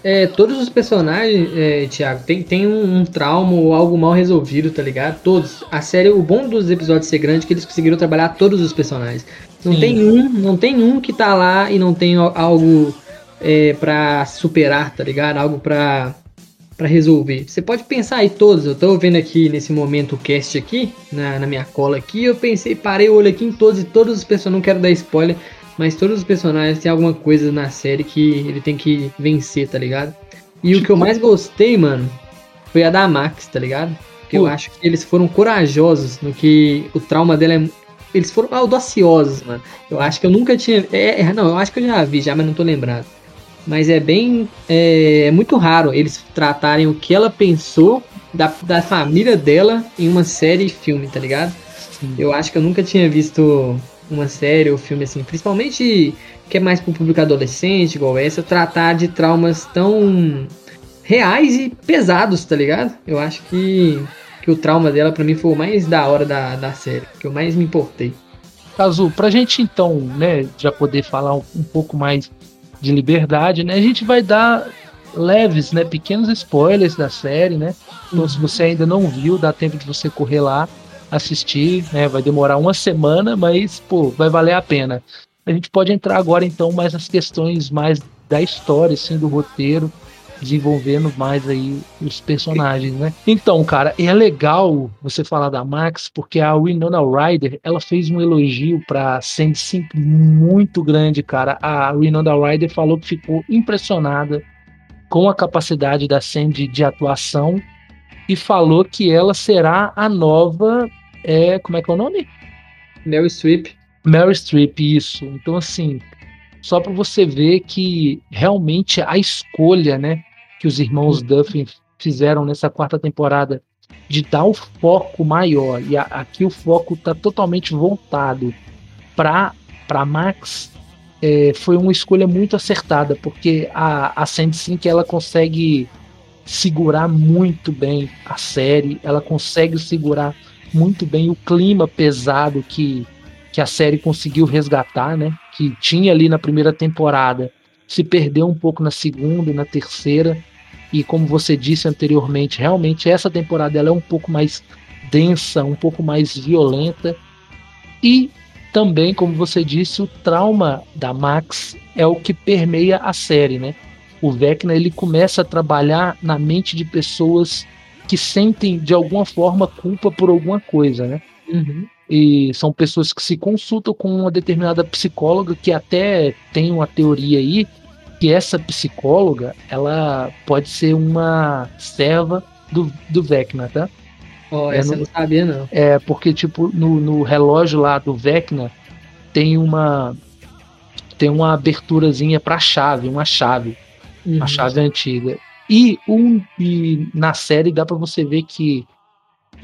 é, todos os personagens, é, Thiago, tem, tem um, um, trauma ou algo mal resolvido, tá ligado? Todos. A série, o bom dos episódios ser grande é que eles conseguiram trabalhar todos os personagens. Não Sim. tem um, não tem um que tá lá e não tem algo é, para superar, tá ligado? Algo pra, pra resolver. Você pode pensar aí todos, eu tô vendo aqui nesse momento o cast aqui, na, na minha cola aqui, eu pensei, parei o olho aqui em todos e todos os personagens, não quero dar spoiler, mas todos os personagens têm alguma coisa na série que ele tem que vencer, tá ligado? E o que eu mais gostei, mano, foi a da Max, tá ligado? Porque eu acho que eles foram corajosos no que o trauma dela é. Eles foram audaciosos, mano. Eu acho que eu nunca tinha. É, é, não, eu acho que eu já vi, já, mas não tô lembrado. Mas é bem. É, é muito raro eles tratarem o que ela pensou da, da família dela em uma série e filme, tá ligado? Sim. Eu acho que eu nunca tinha visto uma série ou filme assim, principalmente que é mais pro público adolescente, igual essa, tratar de traumas tão reais e pesados, tá ligado? Eu acho que, que o trauma dela para mim foi o mais da hora da, da série, que eu mais me importei. Cazu, pra gente então, né, já poder falar um, um pouco mais de liberdade, né, a gente vai dar leves, né, pequenos spoilers da série, né? Então, se você ainda não viu, dá tempo de você correr lá, assistir, né? Vai demorar uma semana, mas, pô, vai valer a pena. A gente pode entrar agora, então, mais nas questões mais da história, assim, do roteiro, desenvolvendo mais aí os personagens, né? Então, cara, é legal você falar da Max, porque a Winona Ryder, ela fez um elogio pra Sandy Sink muito grande, cara. A Winona Ryder falou que ficou impressionada com a capacidade da Sandy de atuação e falou que ela será a nova, é, como é que é o nome? Meryl Streep. Meryl Streep, isso. Então, assim, só para você ver que realmente a escolha, né, que os irmãos Duffy fizeram nessa quarta temporada de dar um foco maior. E a, aqui o foco está totalmente voltado para para Max. É, foi uma escolha muito acertada porque a a Sink ela consegue segurar muito bem a série ela consegue segurar muito bem o clima pesado que que a série conseguiu resgatar né? Que tinha ali na primeira temporada se perdeu um pouco na segunda e na terceira e como você disse anteriormente, realmente essa temporada ela é um pouco mais densa, um pouco mais violenta. E também, como você disse, o trauma da Max é o que permeia a série, né? O Vecna ele começa a trabalhar na mente de pessoas que sentem de alguma forma culpa por alguma coisa, né? Uhum. E são pessoas que se consultam com uma determinada psicóloga que até tem uma teoria aí que essa psicóloga ela pode ser uma serva do, do Vecna, tá? Oh, essa é, no, eu não sabia, não. É, porque, tipo, no, no relógio lá do Vecna tem uma tem uma aberturazinha para chave, uma chave, uhum. uma chave antiga. E, um, e na série dá para você ver que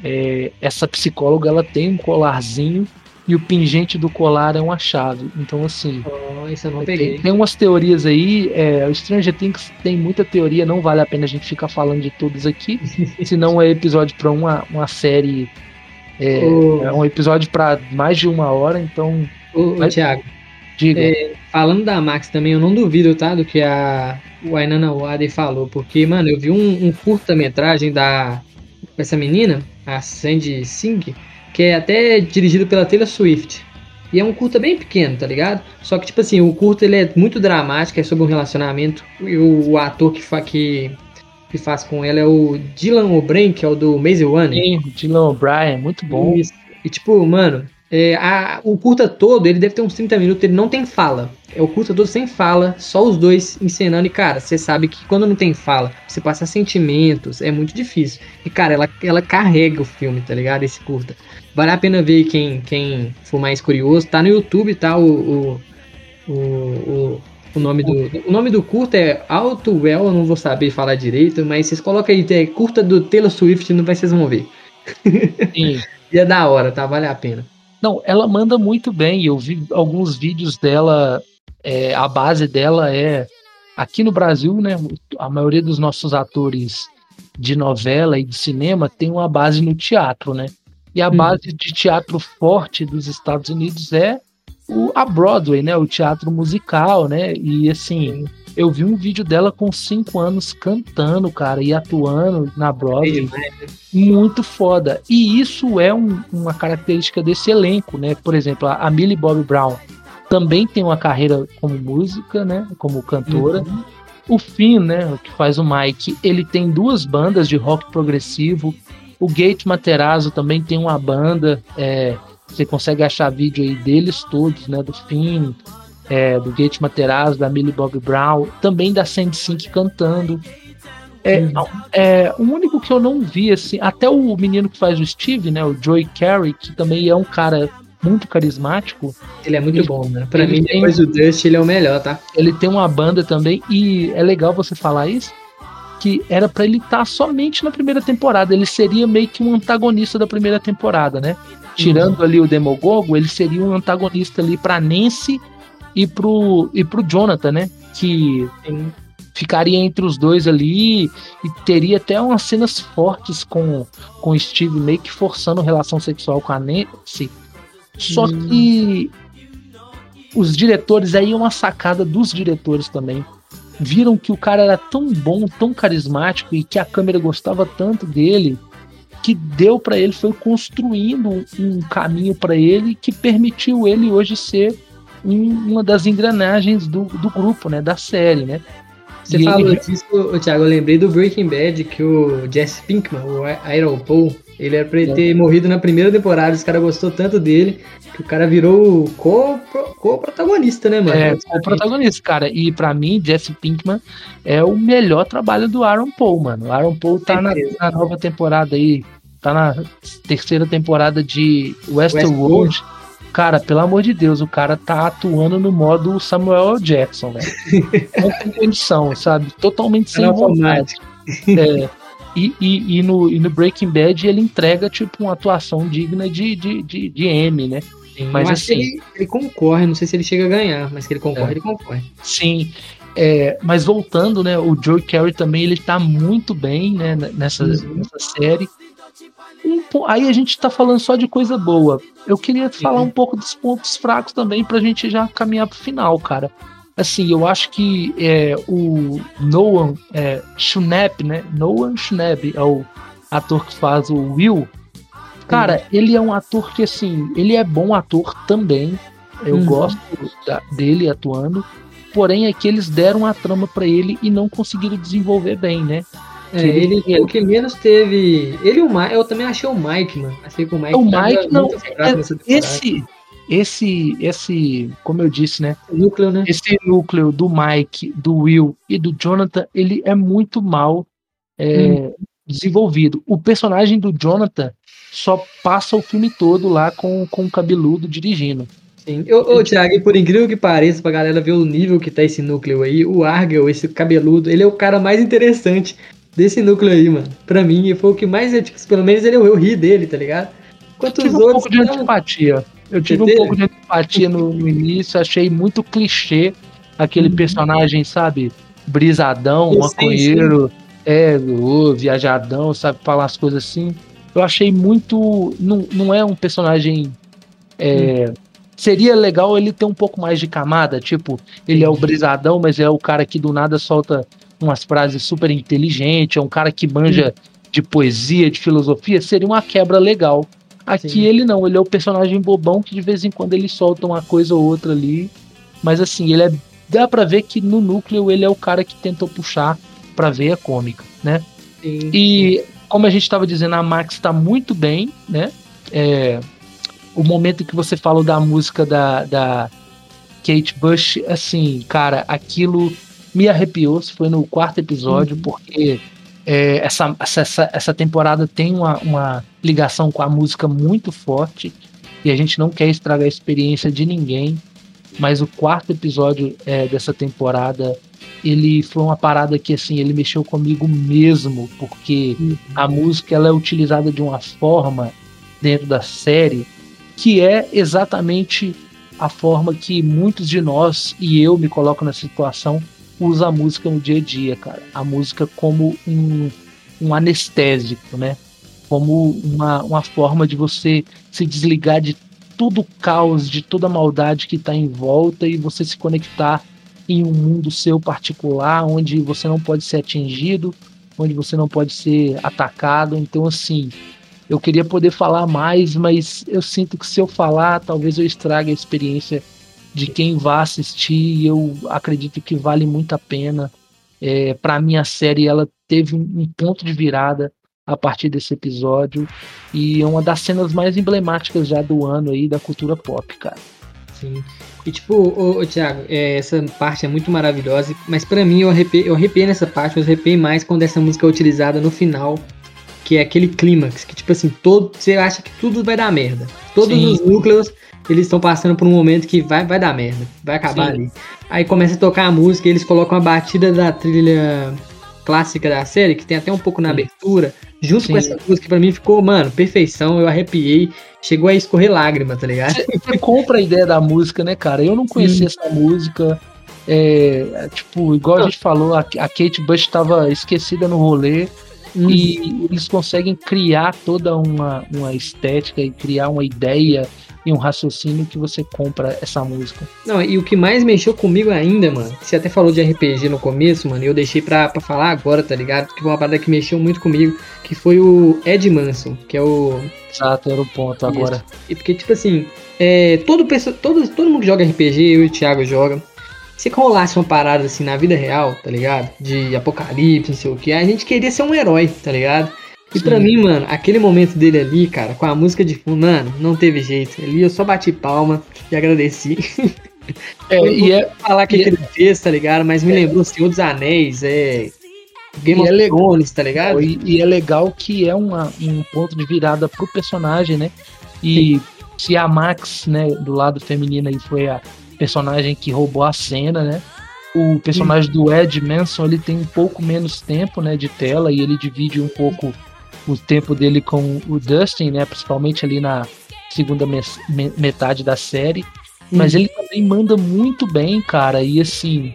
é, essa psicóloga ela tem um colarzinho e o pingente do colar é uma chave. Então, assim. Oh, isso eu não peguei. Tem, tem umas teorias aí. É, o Stranger Things tem muita teoria, não vale a pena a gente ficar falando de todos aqui. <laughs> senão é episódio para uma, uma série. É, oh. é um episódio para mais de uma hora, então. Ô, Mas, Thiago. Diga. É, falando da Max também, eu não duvido, tá? Do que a Wainana Wade falou. Porque, mano, eu vi um, um curta-metragem da. essa menina, a Sandy Singh que é até dirigido pela Taylor Swift. E é um curta bem pequeno, tá ligado? Só que, tipo assim, o curta ele é muito dramático, é sobre um relacionamento. E o, o ator que, fa, que, que faz com ela é o Dylan O'Brien, que é o do Maze One. Sim, Dylan O'Brien, muito bom. E, tipo, mano, é, a, o curta todo, ele deve ter uns 30 minutos, ele não tem fala. É o curta todo sem fala, só os dois encenando. E, cara, você sabe que quando não tem fala, você passa sentimentos, é muito difícil. E, cara, ela, ela carrega o filme, tá ligado? Esse curta. Vale a pena ver quem, quem for mais curioso. Tá no YouTube, tá? O, o, o, o, nome do o nome do curta é Auto Well, eu não vou saber falar direito, mas vocês colocam aí, é curta do Taylor Swift, não vai vocês vão ver. Sim. <laughs> e é da hora, tá? Vale a pena. Não, ela manda muito bem. Eu vi alguns vídeos dela. É, a base dela é aqui no Brasil, né? A maioria dos nossos atores de novela e de cinema tem uma base no teatro, né? E a hum. base de teatro forte dos Estados Unidos é o, a Broadway, né? O teatro musical, né? E assim, eu vi um vídeo dela com cinco anos cantando, cara, e atuando na Broadway. Muito foda. E isso é um, uma característica desse elenco, né? Por exemplo, a, a Millie Bobby Brown também tem uma carreira como música, né? Como cantora. Uhum. O Finn, né? Que faz o Mike, ele tem duas bandas de rock progressivo. O Gate Materazzo também tem uma banda. É, você consegue achar vídeo aí deles todos, né? Do Finn, é, do Gate Materazzo, da Millie Bob Brown, também da Sandy Sink cantando. É, uhum. é, o único que eu não vi, assim, até o menino que faz o Steve, né? O Joey Carey, que também é um cara muito carismático. Ele é muito ele, bom, né? Pra mim, tem, depois do Dust, ele é o melhor, tá? Ele tem uma banda também, e é legal você falar isso, que era para ele estar tá somente na primeira temporada. Ele seria meio que um antagonista da primeira temporada, né? Tirando uhum. ali o Demogogo, ele seria um antagonista ali pra Nancy e pro, e pro Jonathan, né? Que Sim. ficaria entre os dois ali e teria até umas cenas fortes com, com Steve meio que forçando relação sexual com a Nancy só hum. que os diretores, aí é uma sacada dos diretores também. Viram que o cara era tão bom, tão carismático e que a câmera gostava tanto dele, que deu para ele, foi construindo um, um caminho para ele que permitiu ele hoje ser um, uma das engrenagens do, do grupo, né, da série, né? Você e falou ele... disso, Thiago, eu lembrei do Breaking Bad que o Jesse Pinkman, o Iron Paul, ele era pra ele ter morrido na primeira temporada, os caras gostou tanto dele que o cara virou co-protagonista, né, mano? É, co-protagonista, cara. E para mim, Jesse Pinkman é o melhor trabalho do Aaron Paul, mano. O Aaron Paul tá na, na, nova temporada aí, tá na terceira temporada de Westworld. West cara, pelo amor de Deus, o cara tá atuando no modo Samuel Jackson, velho. <laughs> Não tem condição, sabe? Totalmente sem vontade. É, e, e, e, no, e no Breaking Bad ele entrega, tipo, uma atuação digna de, de, de, de M, né? Sim, mas assim. Ele, ele, concorre, não sei se ele chega a ganhar, mas que ele concorre, é. ele concorre. Sim. É, mas voltando, né? O Joe Carey também ele tá muito bem, né? Nessa, uhum. nessa série. Um, aí a gente tá falando só de coisa boa. Eu queria falar um pouco dos pontos fracos também pra gente já caminhar pro final, cara assim, eu acho que é, o Noah é, Schnapp, né? Noah Schnapp é o ator que faz o Will. Cara, uhum. ele é um ator que, assim, ele é bom ator também. Eu uhum. gosto da, dele atuando. Porém, é que eles deram a trama para ele e não conseguiram desenvolver bem, né? É, ele, ele, o que menos teve. Ele o Mike, eu também achei o Mike, mano. Achei que o Mike. O Mike não. É, esse, esse, esse, como eu disse, né? Núcleo, né? Esse núcleo do Mike, do Will e do Jonathan, ele é muito mal é, hum. desenvolvido. O personagem do Jonathan só passa o filme todo lá com, com o cabeludo dirigindo. Sim. Ô, ô Thiago, por incrível que pareça, pra galera ver o nível que tá esse núcleo aí, o Argel, esse cabeludo, ele é o cara mais interessante desse núcleo aí, mano. Pra mim, foi o que mais, tipo, pelo menos ele, eu, eu ri dele, tá ligado? Enquanto os outros. Um pouco de antipatia. Eu tive um pouco de empatia no, no, início, achei muito clichê aquele uhum. personagem, sabe? Brisadão, sim, maconheiro, é, oh, viajadão, sabe? Falar as coisas assim. Eu achei muito. Não, não é um personagem. É, uhum. Seria legal ele ter um pouco mais de camada, tipo, ele é o brisadão, mas é o cara que do nada solta umas frases super inteligentes, é um cara que manja de poesia, de filosofia, seria uma quebra legal. Aqui Sim. ele não, ele é o personagem bobão que de vez em quando ele solta uma coisa ou outra ali. Mas assim, ele é. Dá pra ver que no núcleo ele é o cara que tentou puxar pra veia cômica, né? Sim. E como a gente estava dizendo, a Max tá muito bem, né? É, o momento que você falou da música da, da Kate Bush, assim, cara, aquilo me arrepiou. Foi no quarto episódio, uhum. porque é, essa, essa, essa temporada tem uma, uma ligação com a música muito forte e a gente não quer estragar a experiência de ninguém. Mas o quarto episódio é, dessa temporada ele foi uma parada que assim ele mexeu comigo mesmo porque uhum. a música ela é utilizada de uma forma dentro da série que é exatamente a forma que muitos de nós e eu me coloco na situação usa a música no dia a dia, cara. A música como um, um anestésico, né? Como uma, uma forma de você se desligar de todo o caos, de toda a maldade que está em volta e você se conectar em um mundo seu particular, onde você não pode ser atingido, onde você não pode ser atacado. Então, assim, eu queria poder falar mais, mas eu sinto que se eu falar, talvez eu estrague a experiência de quem vá assistir. Eu acredito que vale muito a pena. É, para mim, a série ela teve um ponto de virada a partir desse episódio e é uma das cenas mais emblemáticas já do ano aí da cultura pop, cara. Sim. E tipo, ô, ô Thiago, é, essa parte é muito maravilhosa, mas para mim eu arrepiei, eu arrepiei nessa parte, eu arrepiei mais quando essa música é utilizada no final, que é aquele clímax, que tipo assim, todo, você acha que tudo vai dar merda. Todos Sim. os núcleos, eles estão passando por um momento que vai, vai dar merda, vai acabar Sim. ali. Aí começa a tocar a música, eles colocam a batida da trilha clássica da série, que tem até um pouco na Sim. abertura, junto Sim. com essa música, pra mim ficou, mano, perfeição, eu arrepiei, chegou a escorrer lágrima, tá ligado? Você compra a ideia da música, né, cara? Eu não conhecia essa música. É, tipo, igual a gente falou, a, a Kate Bush estava esquecida no rolê. Hum. E eles conseguem criar toda uma, uma estética e criar uma ideia e um raciocínio que você compra essa música. Não, e o que mais mexeu comigo ainda, mano, você até falou de RPG no começo, mano, e eu deixei pra, pra falar agora, tá ligado? Porque foi uma parada que mexeu muito comigo, que foi o Ed Manson, que é o. Exato, era o ponto agora. E porque, tipo assim, é, todo, todo, todo mundo que joga RPG, eu e o Thiago joga. Se rolasse uma parada assim na vida real, tá ligado? De apocalipse, não sei o que, a gente queria ser um herói, tá ligado? E pra mim, mano, aquele momento dele ali, cara, com a música de fundo, mano, não teve jeito. Ali eu só bati palma e agradeci. <laughs> É, e é falar que, ele fez, tá ligado? Mas me é, lembrou Senhor dos Anéis, é. Game of é Thrones, tá ligado? E, e, é legal que é uma, um ponto de virada pro personagem, né? E Sim. se a Max, né, do lado feminino aí foi a personagem que roubou a cena, né? O personagem Sim. do Ed Manson, ele tem um pouco menos tempo, né, de tela e ele divide um pouco o tempo dele com o Dustin, né? Principalmente ali na segunda metade da série. Mas uhum. ele também manda muito bem, cara. E assim,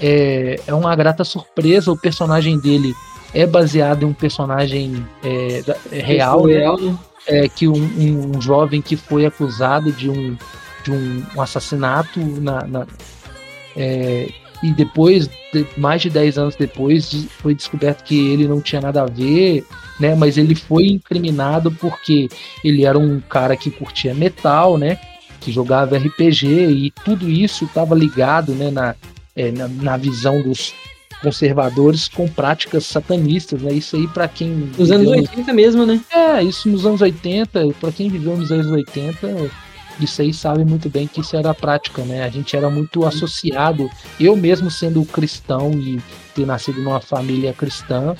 é, é uma grata surpresa. O personagem dele é baseado em um personagem é, é real, né? real né? É, que um, um, jovem que foi acusado de um, de um, um assassinato na, na é, e depois, mais de 10 anos depois, foi descoberto que ele não tinha nada a ver, né? Mas ele foi incriminado porque ele era um cara que curtia metal, né? Que jogava RPG e tudo isso estava ligado, né? Na, é, na, na visão dos conservadores com práticas satanistas, né? Isso aí para quem nos anos 80 mesmo, né? É, isso nos anos 80, para quem viveu nos anos 80, isso aí sabe muito bem que isso era a prática, né? A gente era muito associado, eu mesmo sendo cristão e ter nascido numa família cristã,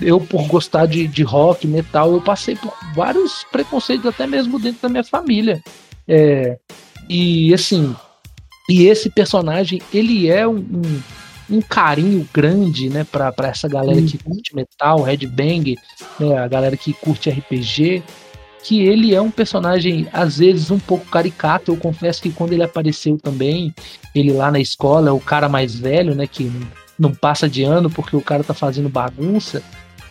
eu por gostar de, de rock, metal, eu passei por vários preconceitos até mesmo dentro da minha família. É, e assim, e esse personagem, ele é um, um, um carinho grande, né, para essa galera que uhum. curte metal, headbang, né, a galera que curte RPG, que ele é um personagem, às vezes, um pouco caricato. Eu confesso que quando ele apareceu também, ele lá na escola, é o cara mais velho, né? Que não passa de ano porque o cara tá fazendo bagunça.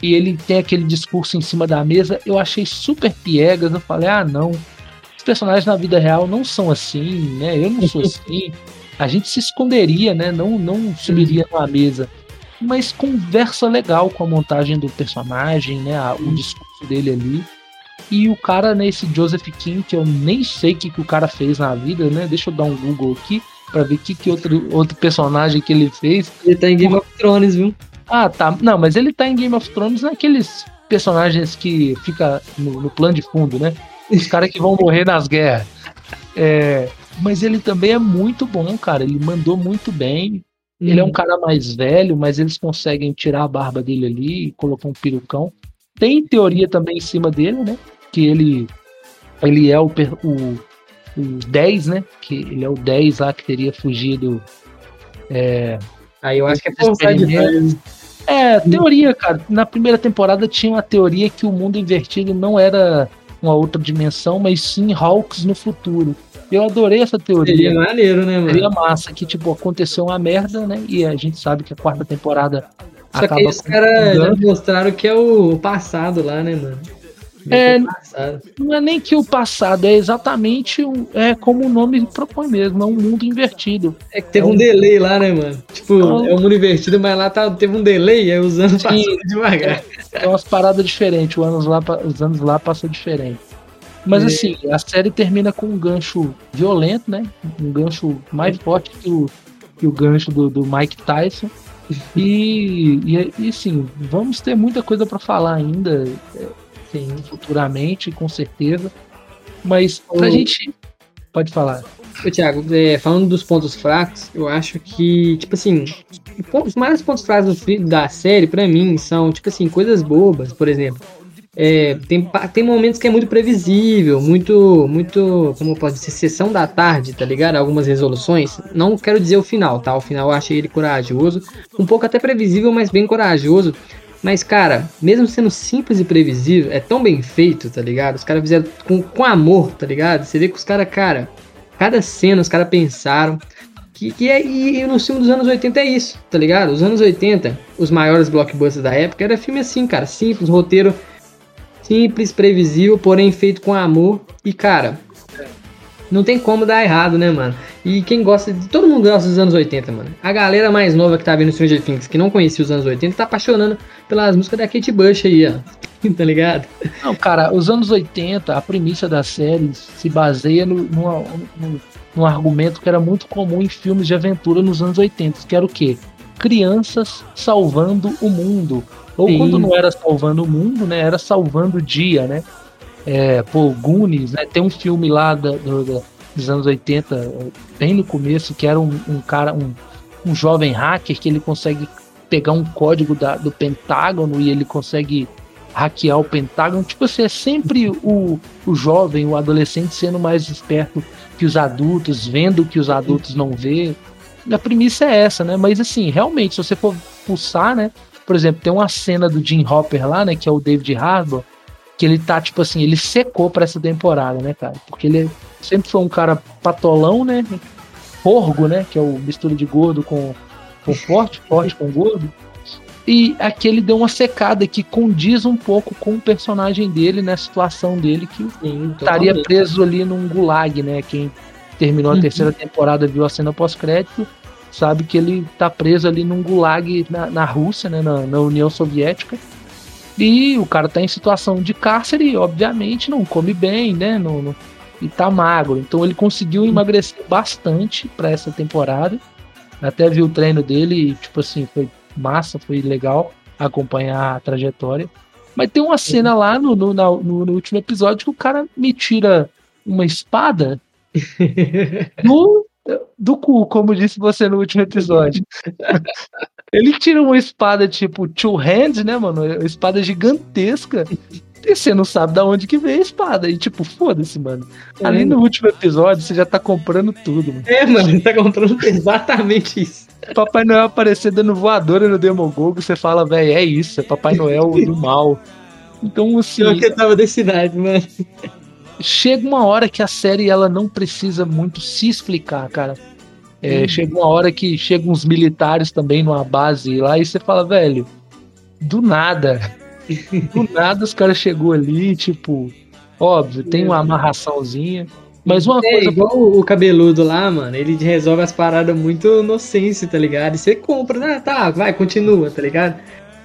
E ele tem aquele discurso em cima da mesa. Eu achei super piegas. Eu falei, ah, não. Os personagens na vida real não são assim, né? Eu não sou <laughs> assim. A gente se esconderia, né? Não, não subiria numa mesa. Mas conversa legal com a montagem do personagem, né? O discurso dele ali. E o cara, né, esse Joseph King, que eu nem sei o que, que o cara fez na vida, né? Deixa eu dar um Google aqui pra ver o que, que outro, outro personagem que ele fez. Ele tá em Game of Thrones, viu? Ah, tá. Não, mas ele tá em Game of Thrones naqueles personagens que fica no, no plano de fundo, né? Os caras que vão morrer nas guerras. É, mas ele também é muito bom, cara. Ele mandou muito bem. Ele é um hum. cara mais velho, mas eles conseguem tirar a barba dele ali e colocar um perucão. Tem teoria também em cima dele, né? Que ele, ele é o, o, o 10, né? Que ele é o 10 lá que teria fugido. É, Aí eu acho que é forçar demais. É, teoria, cara. Na primeira temporada tinha uma teoria que o mundo invertido não era uma outra dimensão, mas sim Hawks no futuro. Eu adorei essa teoria. Seria maneiro, né, mano? Seria massa, que, tipo, aconteceu uma merda, né? E a gente sabe que a quarta temporada só que os caras já mostraram que é o passado lá, né, mano? É, não é nem que o passado, é exatamente um, é como o nome propõe mesmo, é um mundo invertido. É que teve é um, um, delay lá, né, mano? Tipo, então, é um mundo invertido, mas lá tá, teve um delay, aí os anos passam devagar. É, é umas paradas diferentes, os anos lá, os anos lá passam diferente. Mas é. assim, a série termina com um gancho violento, né? Um gancho mais forte que o, que o gancho do, do Mike Tyson. E, e, e sim, vamos ter muita coisa para falar ainda, é, sim, futuramente, com certeza. Mas pra o... gente. Pode falar. Ô, Thiago, é, falando dos pontos fracos, eu acho que, tipo assim, os maiores pontos fracos da série, para mim, são, tipo assim, coisas bobas, por exemplo. É, tem, tem momentos que é muito previsível, muito, muito, como pode ser, sessão da tarde, tá ligado? Algumas resoluções. Não quero dizer o final, tá? O final eu achei ele corajoso, um pouco até previsível, mas bem corajoso. Mas, cara, mesmo sendo simples e previsível, é tão bem feito, tá ligado? Os caras fizeram com, com amor, tá ligado? Você vê que os caras, cara, cada cena os caras pensaram. Que, que é, e, e no filme dos anos 80 é isso, tá ligado? Os anos 80, os maiores blockbusters da época, era filme assim, cara, simples, roteiro simples, previsível, porém feito com amor. E, cara, não tem como dar errado, né, mano? E quem gosta de. Todo mundo gosta dos anos 80, mano. A galera mais nova que tá vendo Stranger Things, que não conhecia os anos 80, tá apaixonando pelas músicas da Kate Bush aí, ó. <laughs> tá ligado? Não, cara, os anos 80, a premissa da série se baseia no, no, no, no argumento que era muito comum em filmes de aventura nos anos 80, que era o quê? Crianças salvando o mundo. Ou Sim. quando não era salvando o mundo, né? Era salvando o dia, né? É, pô, Goonies, né? Tem um filme lá da, do, dos anos 80, bem no começo, que era um, um cara, um, um jovem hacker que ele consegue pegar um código da, do Pentágono e ele consegue hackear o Pentágono. Tipo assim, é sempre o, o jovem, o adolescente sendo mais esperto que os adultos, vendo o que os adultos não vê. A premissa é essa, né? Mas assim, realmente, se você for pulsar, né? Por exemplo, tem uma cena do Jim Hopper lá, né? Que é o David Harbour, que ele tá, tipo assim, ele secou para essa temporada, né, cara? Porque ele sempre foi um cara patolão, né? Porgo, né? Que é o mistura de gordo com, com forte, <laughs> forte com gordo. E aqui ele deu uma secada que condiz um pouco com o personagem dele, na situação dele, que Sim, estaria preso ali num gulag, né? Quem terminou a uhum. terceira temporada viu a cena pós-crédito, sabe que ele tá preso ali num gulag na, na Rússia, né? Na, na União Soviética e o cara tá em situação de cárcere, obviamente não come bem, né? No, no, e tá magro. Então ele conseguiu emagrecer bastante para essa temporada. Até vi o treino dele e, tipo assim, foi massa, foi legal acompanhar a trajetória. Mas tem uma cena lá no, no, no, no último episódio que o cara me tira uma espada <laughs> do, do cu, como disse você no último episódio. <laughs> Ele tira uma espada tipo two hands, né, mano? Uma espada gigantesca. E você não sabe da onde que veio a espada. E tipo, foda-se, mano. É. Ali no último episódio, você já tá comprando tudo, mano. É, mano, você tá comprando exatamente isso. Papai Noel aparecer dando voadora no Demogogo, você fala, velho, é isso, é Papai Noel do mal. Então, assim. Eu que tava destinado, mano. Chega uma hora que a série ela não precisa muito se explicar, cara. É, hum. Chega uma hora que chegam uns militares também numa base lá e você fala, velho, do nada. <laughs> Do nada os caras chegou ali, tipo, óbvio, tem uma amarraçãozinha. Mas uma é, coisa. igual o cabeludo lá, mano, ele resolve as paradas muito inocência, tá ligado? E você compra, né? Tá, vai, continua, tá ligado?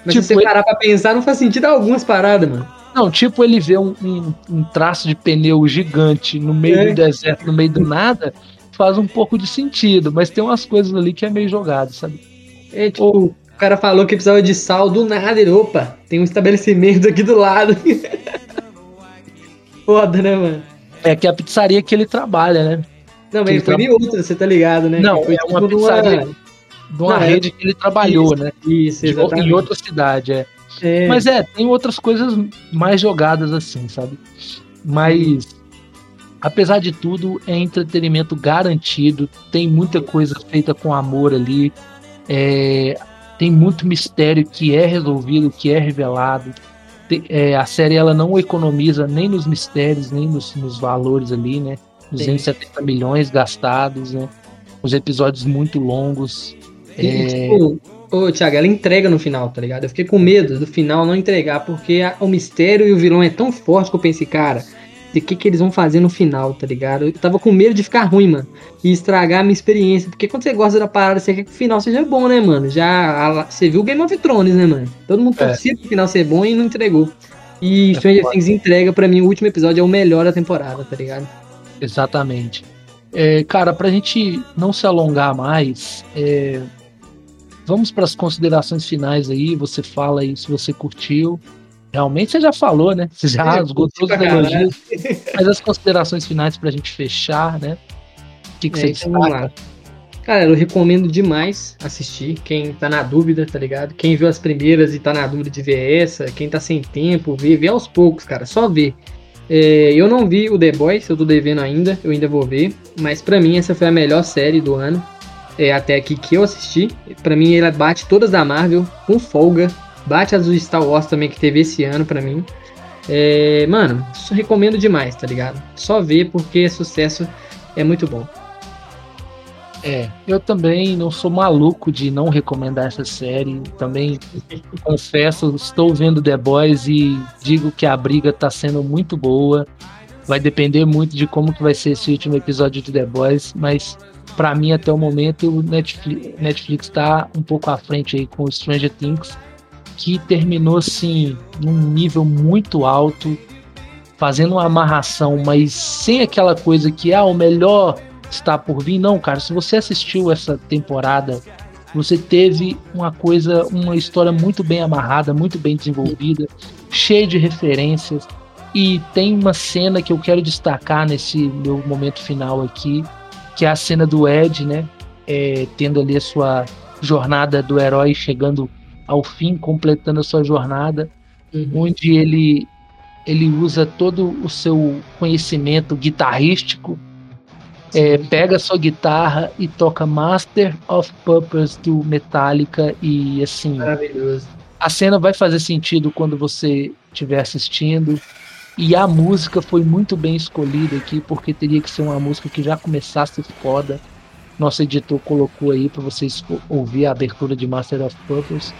Mas tipo, se você parar pra pensar, não faz sentido algumas paradas, mano. Não, tipo, ele vê um, um, um traço de pneu gigante no meio é. do deserto, no meio do nada faz um pouco de sentido, mas tem umas coisas ali que é meio jogado, sabe? É tipo, Ou... o cara falou que precisava de sal do nada, ele, opa, tem um estabelecimento aqui do lado. <laughs> Foda, né, mano? É que é a pizzaria que ele trabalha, né? Não, mas ele foi tra... em outra, você tá ligado, né? Não, foi é uma tipo pizzaria uma... de uma Não, é rede é... que ele trabalhou, isso, né? Isso, exatamente. Em outra cidade, é. É. Mas é, tem outras coisas mais jogadas assim, sabe? Mas apesar de tudo, é entretenimento garantido. Tem muita coisa feita com amor ali. É, tem muito mistério que é resolvido, que é revelado. Tem, é, a série ela não economiza nem nos mistérios, nem nos, nos valores ali, né? 270 Sim. milhões gastados, né? Os episódios muito longos. é... tipo, ô, Thiago, ela entrega no final, tá ligado? Eu fiquei com medo do final não entregar, porque a, o mistério e o vilão é tão forte que eu pensei, cara, de que, que eles vão fazer no final, tá ligado? Eu tava com medo de ficar ruim, mano. E estragar a minha experiência. Porque quando você gosta da parada, você quer que o final seja bom, né, mano? Já a, você viu Game of Thrones, né, mano? Todo mundo é. torcia pro final ser bom e não entregou. E é Stranger Things entrega para mim o último episódio é o melhor da temporada, tá ligado? Exatamente. É, cara, pra gente não se alongar mais, é, vamos para as considerações finais aí. Você fala aí se você curtiu. Realmente você já falou, né? Você já <laughs> é, esgotou os elogios. Mas as considerações finais pra gente fechar, né? O que, que é, você então destaca? Cara, eu recomendo demais assistir. Quem tá na dúvida, tá ligado? Quem viu as primeiras e tá na dúvida de ver essa, quem tá sem tempo, vê, vê aos poucos, cara, só ver. É, eu não vi o The Boys, eu tô devendo ainda, eu ainda vou ver. Mas para mim essa foi a melhor série do ano. É, até aqui que eu assisti. para mim ela bate todas da Marvel com folga. Bate as do Star Wars também que teve esse ano para mim. É, mano, recomendo demais, tá ligado? Só ver porque sucesso é muito bom. É, eu também não sou maluco de não recomendar essa série. Também confesso, estou vendo The Boys e digo que a briga está sendo muito boa. Vai depender muito de como que vai ser esse último episódio de The Boys, mas para mim até o momento o Netflix, Netflix tá um pouco à frente aí com Stranger Things, que terminou assim num nível muito alto, fazendo uma amarração, mas sem aquela coisa que ah, o melhor está por vir. Não, cara, se você assistiu essa temporada, você teve uma coisa, uma história muito bem amarrada, muito bem desenvolvida, cheia de referências. E tem uma cena que eu quero destacar nesse meu momento final aqui, que é a cena do Ed, né? É, tendo ali a sua jornada do herói chegando ao fim, completando a sua jornada, uhum. onde ele ele usa todo o seu conhecimento guitarrístico é, pega sua guitarra e toca Master of Puppets do Metallica e assim. Maravilhoso. A cena vai fazer sentido quando você estiver assistindo. E a música foi muito bem escolhida aqui, porque teria que ser uma música que já começasse foda. Nosso editor colocou aí para vocês ouvir a abertura de Master of Puppets.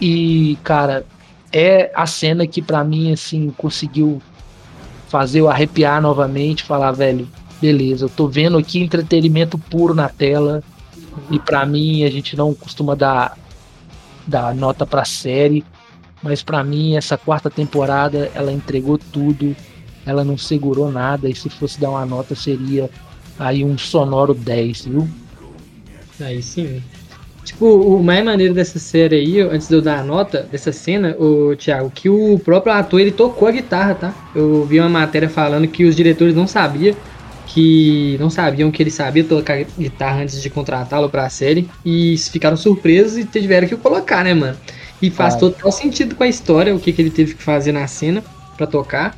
E, cara, é a cena que para mim assim conseguiu fazer eu arrepiar novamente, falar, velho, beleza, eu tô vendo aqui entretenimento puro na tela. E para mim a gente não costuma dar, dar nota pra série. Mas para mim essa quarta temporada ela entregou tudo. Ela não segurou nada. E se fosse dar uma nota seria aí um sonoro 10, viu? Aí sim. Tipo, o mais maneiro dessa série aí, antes de eu dar a nota dessa cena, o Thiago, que o próprio ator ele tocou a guitarra, tá? Eu vi uma matéria falando que os diretores não sabiam que não sabiam que ele sabia tocar guitarra antes de contratá-lo para a série e ficaram surpresos e tiveram que colocar, né, mano? E faz total sentido com a história, o que, que ele teve que fazer na cena para tocar.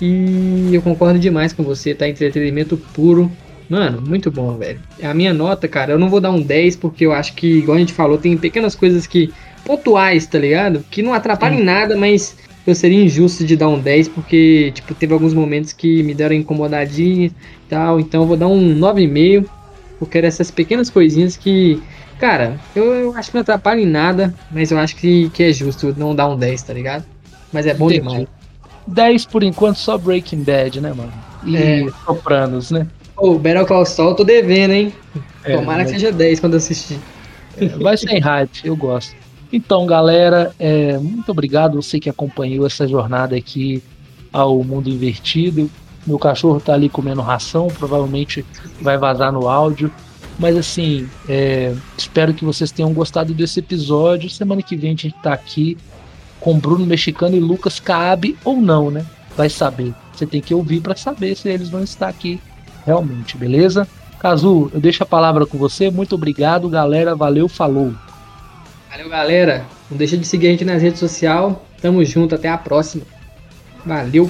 E eu concordo demais com você, tá? Entretenimento puro. Mano, muito bom, velho. A minha nota, cara, eu não vou dar um 10 porque eu acho que, igual a gente falou, tem pequenas coisas que pontuais, tá ligado? Que não atrapalham em nada, mas eu seria injusto de dar um 10, porque, tipo, teve alguns momentos que me deram incomodadinha e tal, então eu vou dar um 9,5, porque eram essas pequenas coisinhas que, cara, eu, eu, acho que não atrapalha em nada, mas eu acho que, que é justo não dar um 10, tá ligado? Mas é bom Entendi. demais. 10 por enquanto só Breaking Bad, né, mano? E é. Sopranos, né? Pô, Better Call Saul tô devendo, hein? É, Tomara mas... que seja 10 quando assistir. É, vai sem hype, eu gosto. Então, galera, é, muito obrigado você que acompanhou essa jornada aqui ao mundo invertido. Meu cachorro tá ali comendo ração, provavelmente vai vazar no áudio. Mas assim, é, espero que vocês tenham gostado desse episódio. Semana que vem a gente tá aqui com Bruno Mexicano e Lucas Cabe ou não, né? Vai saber. Você tem que ouvir para saber se eles vão estar aqui realmente, beleza? Cazu, eu deixo a palavra com você. Muito obrigado, galera. Valeu, falou. Valeu, galera. Não deixa de seguir a gente nas redes sociais. Tamo junto, até a próxima. Valeu!